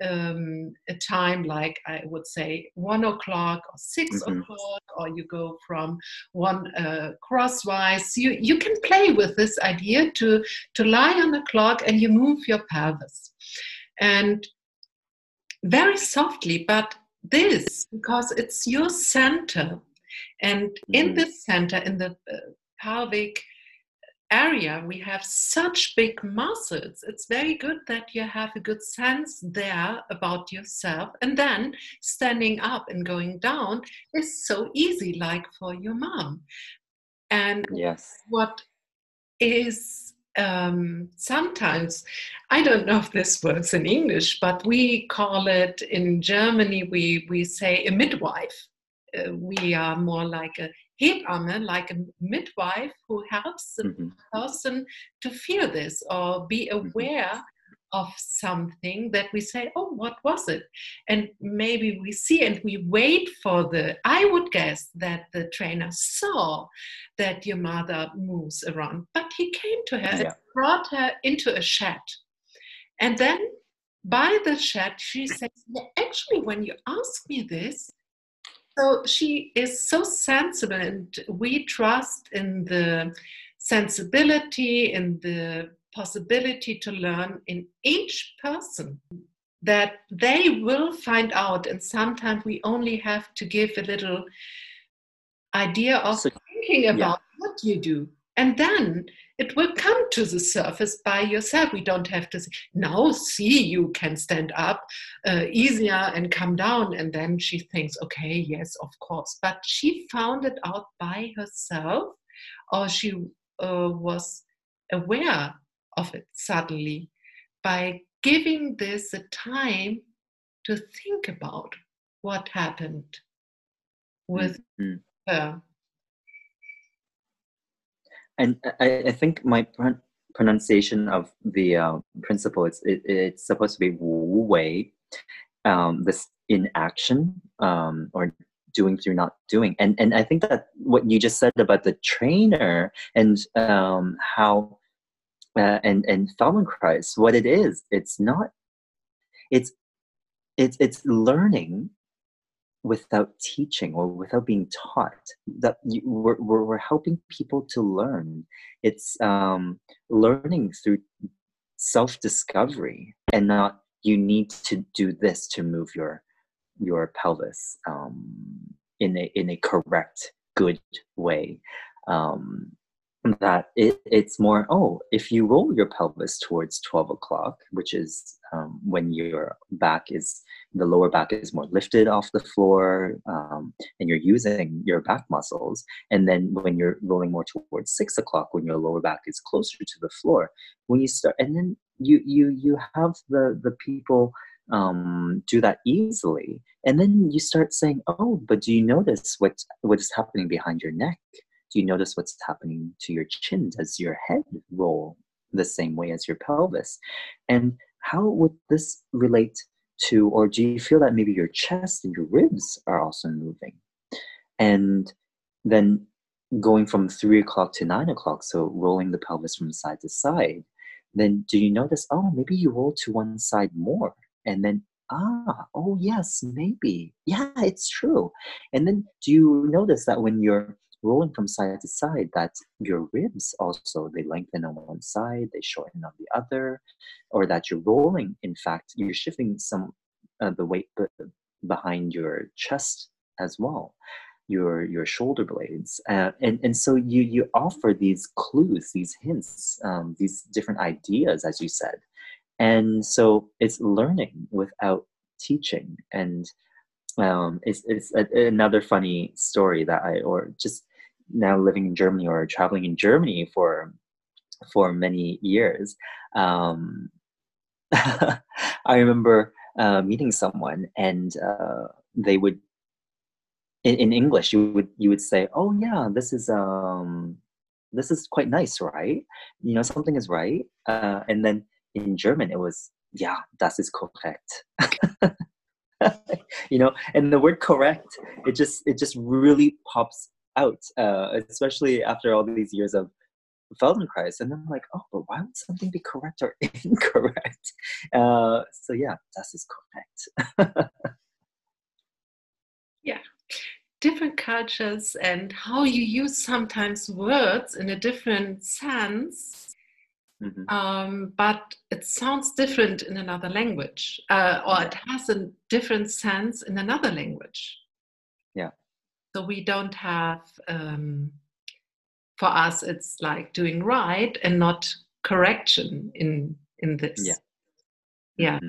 um, a time like I would say one o'clock or 6 mm-hmm. o'clock, or you go from one uh, crosswise. You you can play with this idea to to lie on the clock and you move your pelvis, and very softly, but this because it's your center, and mm-hmm. in this center in the uh, pelvic area we have such big muscles. It's very good that you have a good sense there about yourself. And then standing up and going down is so easy like for your mom. And yes. what is um, sometimes i don't know if this works in english but we call it in germany we we say a midwife uh, we are more like a Hebamme, like a midwife who helps the mm-hmm. person to feel this or be mm-hmm. aware. Of something that we say, oh, what was it? And maybe we see and we wait for the, I would guess that the trainer saw that your mother moves around, but he came to her yeah. and brought her into a shed. And then by the shed, she says, actually, when you ask me this, so she is so sensible, and we trust in the sensibility in the possibility to learn in each person that they will find out. And sometimes we only have to give a little idea of so, thinking about yeah. what you do. And then it will come to the surface by yourself. We don't have to say, now see, you can stand up uh, easier and come down. And then she thinks, okay, yes, of course. But she found it out by herself, or she uh, was aware of it suddenly by giving this a time to think about what happened with mm-hmm. her and I, I think my pr- pronunciation of the uh, principle it's it, it's supposed to be wu wei, um, this inaction um, or doing through not doing, and and I think that what you just said about the trainer and um, how uh, and and Feldenkrais, what it is, it's not, it's it's it's learning without teaching or without being taught that you, we're, we're, we're, helping people to learn. It's um, learning through self-discovery and not you need to do this to move your your pelvis um, in a in a correct good way. Um, that it, it's more oh if you roll your pelvis towards 12 o'clock which is um, when your back is the lower back is more lifted off the floor um, and you're using your back muscles and then when you're rolling more towards six o'clock when your lower back is closer to the floor when you start and then you you you have the the people um, do that easily and then you start saying oh but do you notice what what is happening behind your neck do you notice what's happening to your chin? Does your head roll the same way as your pelvis? And how would this relate to, or do you feel that maybe your chest and your ribs are also moving? And then going from three o'clock to nine o'clock, so rolling the pelvis from side to side, then do you notice, oh, maybe you roll to one side more? And then, ah, oh, yes, maybe. Yeah, it's true. And then do you notice that when you're rolling from side to side that your ribs also they lengthen on one side they shorten on the other or that you're rolling in fact you're shifting some of the weight behind your chest as well your your shoulder blades. Uh, and and so you you offer these clues these hints um, these different ideas as you said. And so it's learning without teaching. And um, it's, it's a, another funny story that i or just now living in germany or traveling in germany for for many years um, i remember uh, meeting someone and uh, they would in, in english you would you would say oh yeah this is um this is quite nice right? You know something is right. Uh, and then in german it was yeah das ist korrekt. You know and the word correct it just it just really pops out uh, especially after all these years of Feldenkrais, and I'm like, oh, but why would something be correct or incorrect? Uh, so yeah, das ist correct. yeah, different cultures and how you use sometimes words in a different sense. Mm-hmm. Um, but it sounds different in another language, uh, or it has a different sense in another language. So we don't have um, for us it's like doing right and not correction in in this. Yeah. Yeah.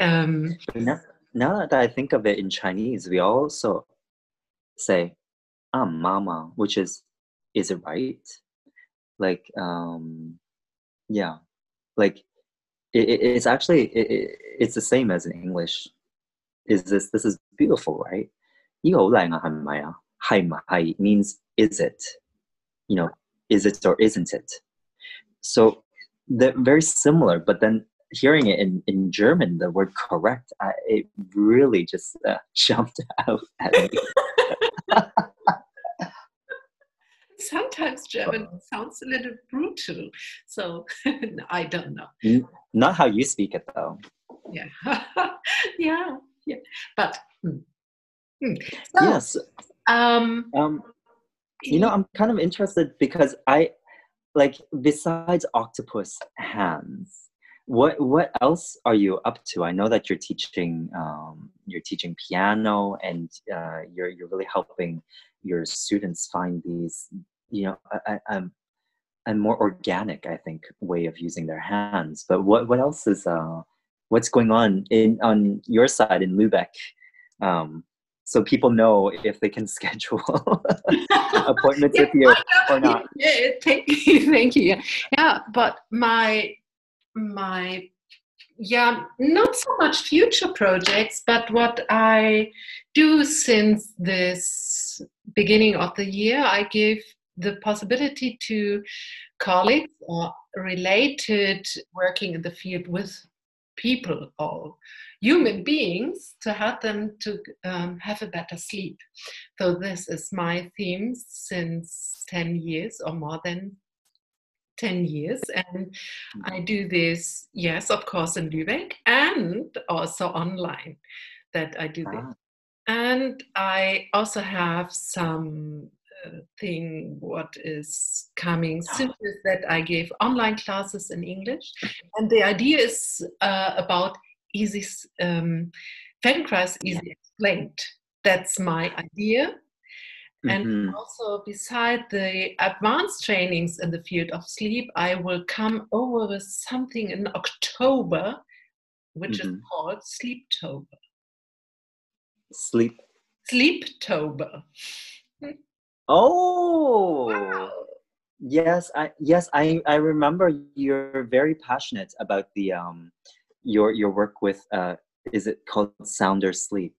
Mm-hmm. um, now, now, that i think of it in chinese we also say "ah mama which is is it right? Like um yeah. Like it, it, it's actually it, it's the same as in english. Is this this is beautiful right 呢个好靓啊，系咪啊？系唔系 means is it you know, is it or isn't it? So they're very similar, but then hearing it in, in German, the word correct, I, it really just uh, jumped out at me. Sometimes German sounds a little brutal, so I don't know. Not how you speak it, though. Yeah, yeah, yeah. But hmm. So, yes. Um, um, you know i'm kind of interested because i like besides octopus hands what what else are you up to i know that you're teaching um, you're teaching piano and uh, you're you're really helping your students find these you know a, a, a, more organic i think way of using their hands but what what else is uh what's going on in on your side in Lübeck um, so people know if they can schedule appointments with you or not. Yeah, thank you, thank you. Yeah, but my my yeah, not so much future projects, but what I do since this beginning of the year, I give the possibility to colleagues or related working in the field with people or human beings to help them to um, have a better sleep. So, this is my theme since 10 years or more than 10 years. And I do this, yes, of course, in Lübeck and also online that I do this. Ah. And I also have some uh, thing what is coming soon is that I give online classes in English. And the idea is uh, about easy um, Feldenkrais easy explained. That's my idea. Mm-hmm. And also, beside the advanced trainings in the field of sleep, I will come over with something in October, which mm-hmm. is called Sleeptober. Sleep. Sleeptober. oh. Wow. Yes, I yes I I remember you're very passionate about the um your your work with uh, is it called sounder sleep?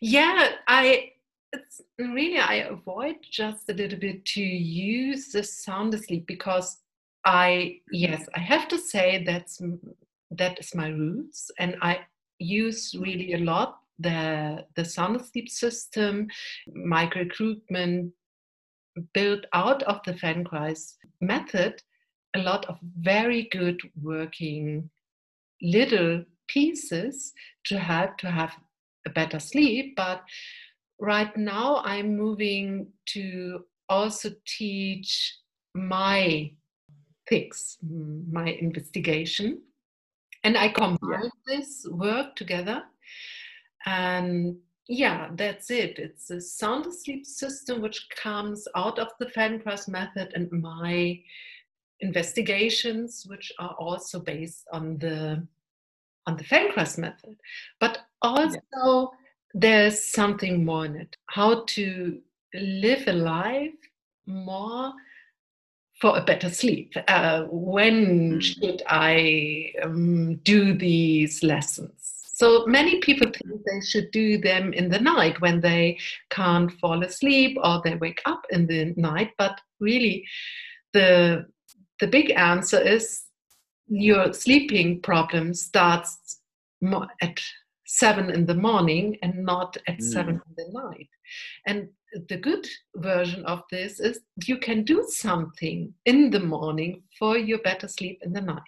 Yeah, I it's really I avoid just a little bit to use the sounder sleep because I yes I have to say that's that is my roots and I use really a lot the the sounder sleep system, micro recruitment built out of the Feldenkrais method a lot of very good working little pieces to help to have a better sleep. But right now, I'm moving to also teach my things, my investigation. And I combine yeah. this work together. And yeah, that's it. It's a sounder sleep system which comes out of the Feldenkrais method and my investigations, which are also based on the on the Feldenkrais method. But also yeah. there's something more in it. How to live a life more for a better sleep. Uh, when mm. should I um, do these lessons? So many people think they should do them in the night when they can't fall asleep or they wake up in the night. But really, the the big answer is your sleeping problem starts at seven in the morning and not at mm. seven in the night. And the good version of this is you can do something in the morning for your better sleep in the night.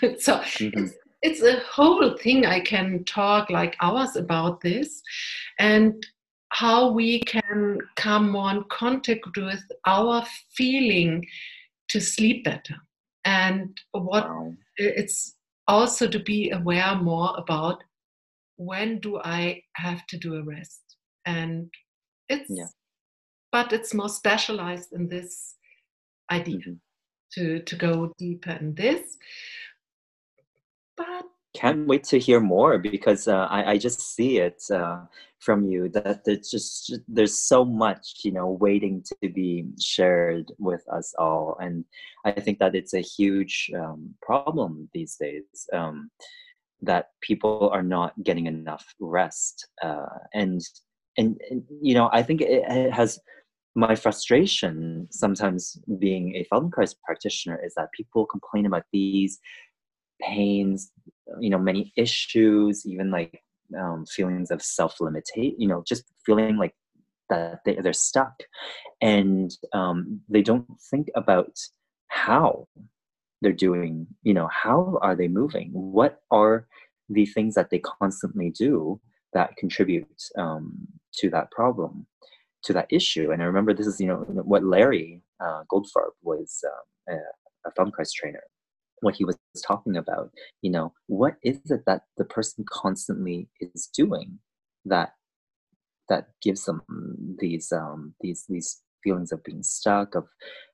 so mm-hmm. it's, it's a whole thing. I can talk like hours about this and how we can come more in contact with our feeling to sleep better. And what wow. it's also to be aware more about when do I have to do a rest. And it's yeah. but it's more specialized in this idea mm-hmm. to to go deeper in this but can't wait to hear more because uh, I, I just see it uh, from you that there's just there's so much you know waiting to be shared with us all. And i think that it's a huge um, problem these days um, that people are not getting enough rest uh, and, and, and you know i think it, it has my frustration sometimes being a Feldenkrais practitioner is that people complain about these pains, you know, many issues, even like um, feelings of self-limitate, you know, just feeling like that they, they're stuck and um, they don't think about how they're doing, you know, how are they moving? What are the things that they constantly do that contribute um, to that problem, to that issue? And I remember this is, you know, what Larry uh, Goldfarb was um, a, a trainer what he was talking about you know what is it that the person constantly is doing that that gives them these um these these feelings of being stuck of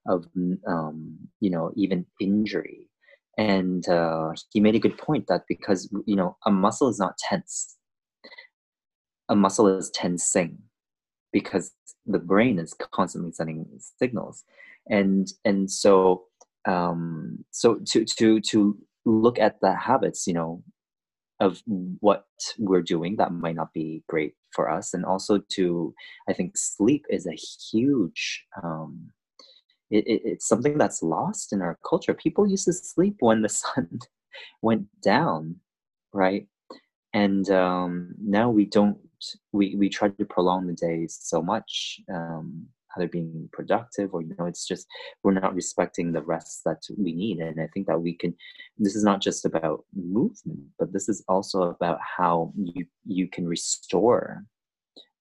of um you know even injury? And uh, he made a good point that because you know a muscle is not tense. A muscle is tensing because the brain is constantly sending signals. And and so um, so to to to look at the habits you know of what we're doing that might not be great for us. And also to i think sleep is a huge um, it, it, it's something that's lost in our culture. People used to sleep when the sun went down right? And um, now we don't we, we try to prolong the days so much um, either being productive or you know it's just we're not respecting the rest that we need. And i think that we can this is not just about movement but this is also about how you you can restore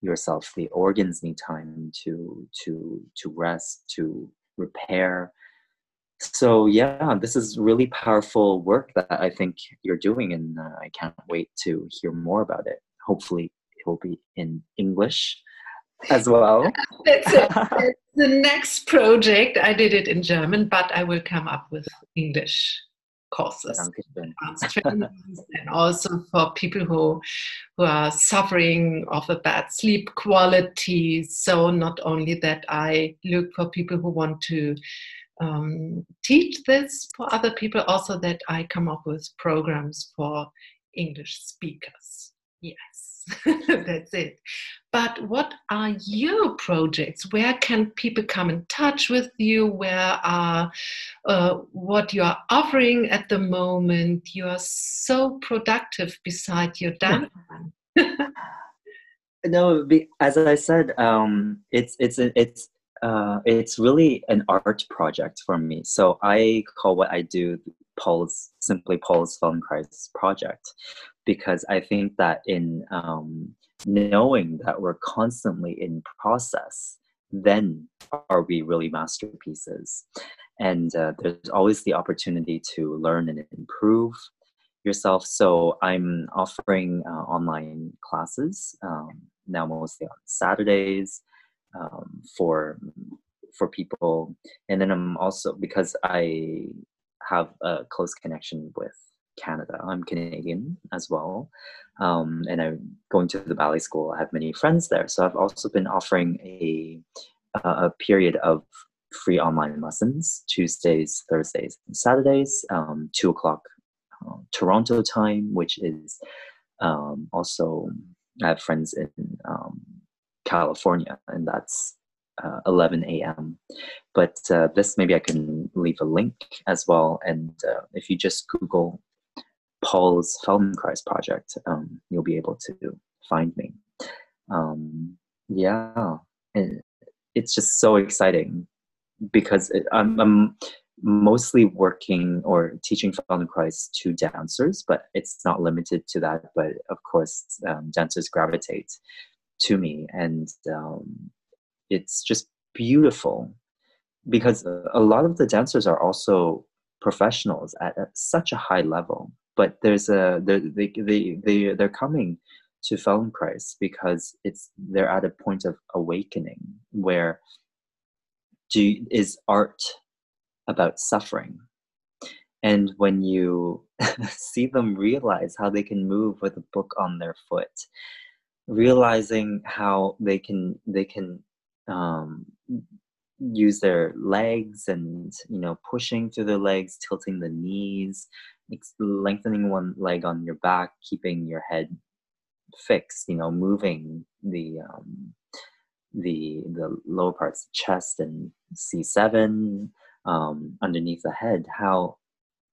yourself. The organs need time to to to rest to repair. So yeah this is really powerful work that i think you're doing and uh, i can't wait to hear more about it. Hopefully it will be in english as well. That's it. The next project. I did it in German, but I will come up with English courses and also for people who who are suffering of a bad sleep quality so not only that i look for people who want to um, teach this for other people also that i come up with programs for english speakers yes that's it but what are your projects? Where can people come in touch with you? Where are uh, what you are offering at the moment? You are so productive beside your dance. no, as I said, um, it's it's it's uh, it's really an art project for me. So I call what I do Paul's simply Paul's Feldenkrais project because I think that in um, knowing that we're constantly in process, then are we really masterpieces? And uh, there's always the opportunity to learn and improve yourself. So I'm offering uh, online classes um, now mostly on Saturdays um, for for people. And then I'm also because I have a close connection with Canada. I'm Canadian as well, um, and I'm going to the ballet school. I have many friends there, so I've also been offering a a period of free online lessons Tuesdays, Thursdays, and Saturdays, um, two o'clock uh, Toronto time, which is um, also I have friends in um, California, and that's uh, 11 a.m. But uh, this maybe I can leave a link as well. And uh, if you just Google Paul's Feldenkrais project, um, you'll be able to find me. Um, yeah, it's just so exciting because it, I'm, I'm, mostly working or teaching Feldenkrais to dancers, but it's not limited to that. But of course, um, dancers gravitate to me, and um, it's just beautiful because a lot of the dancers are also professionals at, at such a high level but there's a they they they they're coming to Feldenkrais because it's they're at a point of awakening where do is art about suffering? And when you see them realize how they can move with a book on their foot realizing how they can they can um, use their legs and you know pushing through their legs tilting the knees lengthening one leg on your back keeping your head fixed you know moving the um, the the lower parts chest and c7 um, underneath the head. How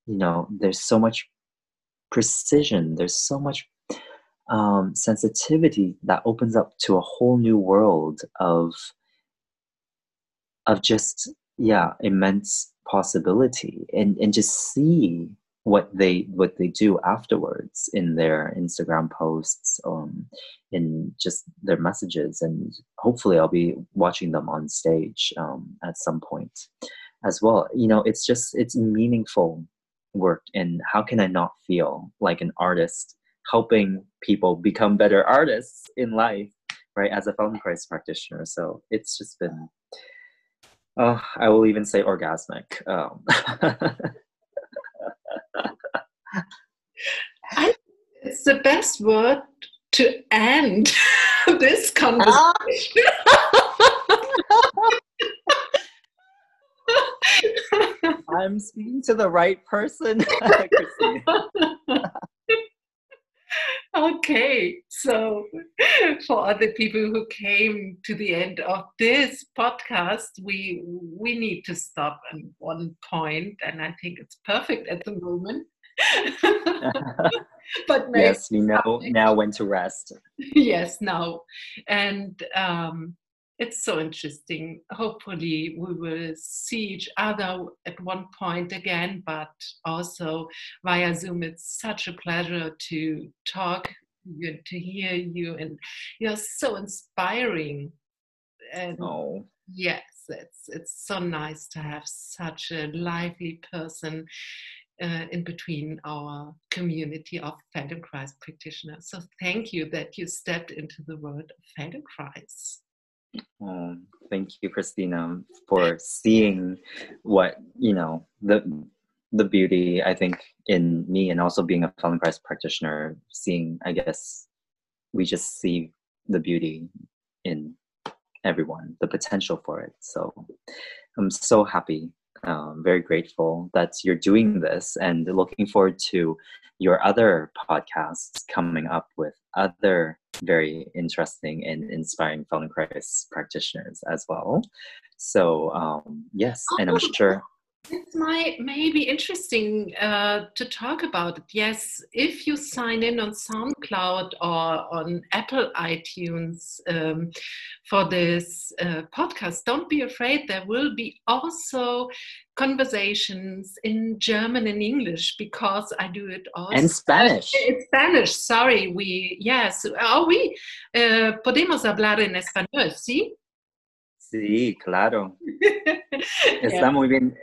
you know there's so much precision there's so much um, sensitivity that opens up to a whole new world of of just yeah immense possibility. And and just see what they what they do afterwards in their instagram posts um in just their messages and hopefully i'll be watching them on stage um, at some point as well you know it's just it's meaningful work and how can i not feel like an artist helping people become better artists in life right as a Feldenkrais practitioner so it's just been Oh, I will even say orgasmic. Um. I, it's the best word to end this conversation. I'm speaking to the right person. okay, so for other people who came to the end of this podcast, we we need to stop at one point, and I think it's perfect at the moment. but yes, we know now when to rest. yes, now, and um, it's so interesting. Hopefully, we will see each other at one point again, but also via Zoom. It's such a pleasure to talk, to hear you, and you're so inspiring. And oh. yes, it's it's so nice to have such a lively person uh, in between our community of Feldenkrais practitioners. So thank you that you stepped into the world of Feldenkrais. Oh, thank you, Christina, for seeing what you know the the beauty. I think in me, and also being a Feldenkrais practitioner, seeing. I guess we just see the beauty in everyone, the potential for it. So I'm so happy um, very grateful that you're doing this and looking forward to your other podcasts coming up with other very interesting and inspiring Feldenkrais practitioners as well. So, um, yes, and I'm oh, sure. It might may be interesting uh, to talk about it. Yes, if you sign in on SoundCloud or on Apple iTunes um, for this uh, podcast, don't be afraid. There will be also conversations in German and English because I do it also. And Spanish. In Spanish, sorry. We, yes. Oh, we uh, podemos hablar en español, ¿sí? Sí, claro. Está yeah. muy bien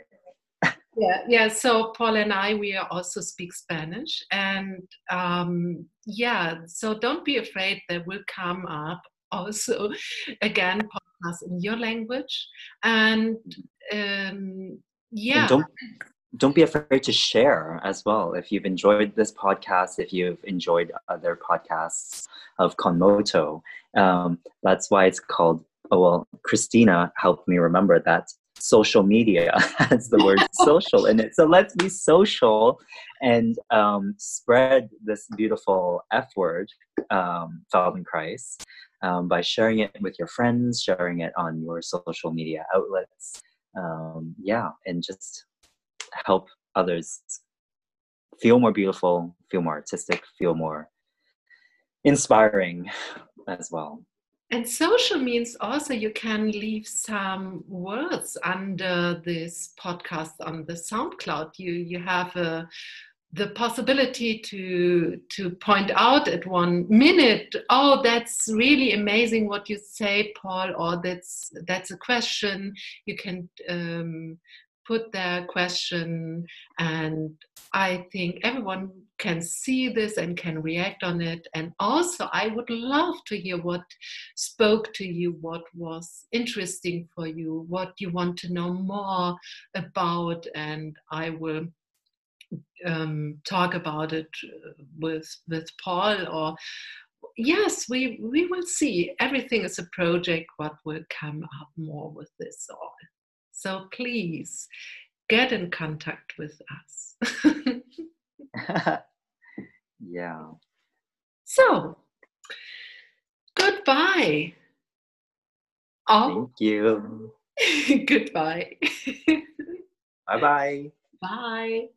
yeah yeah so paul and i we also speak spanish and um, yeah so don't be afraid there will come up also again podcast in your language and um, yeah. and don't don't be afraid to share as well. If you've enjoyed this podcast if you've enjoyed other podcasts of konmoto um, that's why it's called oh well christina helped me remember that social media has the word social in it. So let's be social and um, spread this beautiful F word, um, Feldenkrais, um, by sharing it with your friends, sharing it on your social media outlets. Um, yeah, and just help others feel more beautiful, feel more artistic, feel more inspiring as well. And social means also you can leave some words under this podcast on the SoundCloud. You you have a, uh, the possibility to to point out at one minute, oh, that's really amazing what you say, Paul, or that's that's a question. You can um, put their question and i think everyone can see this and can react on it. And also i would love to hear what spoke to you what was interesting for you what you want to know more about. And i will um, talk about it with with paul or yes we we will see. Everything is a project what will come up more with this all. So please get in contact with us. yeah. So, goodbye. Oh. Thank you. goodbye. Bye-bye. Bye.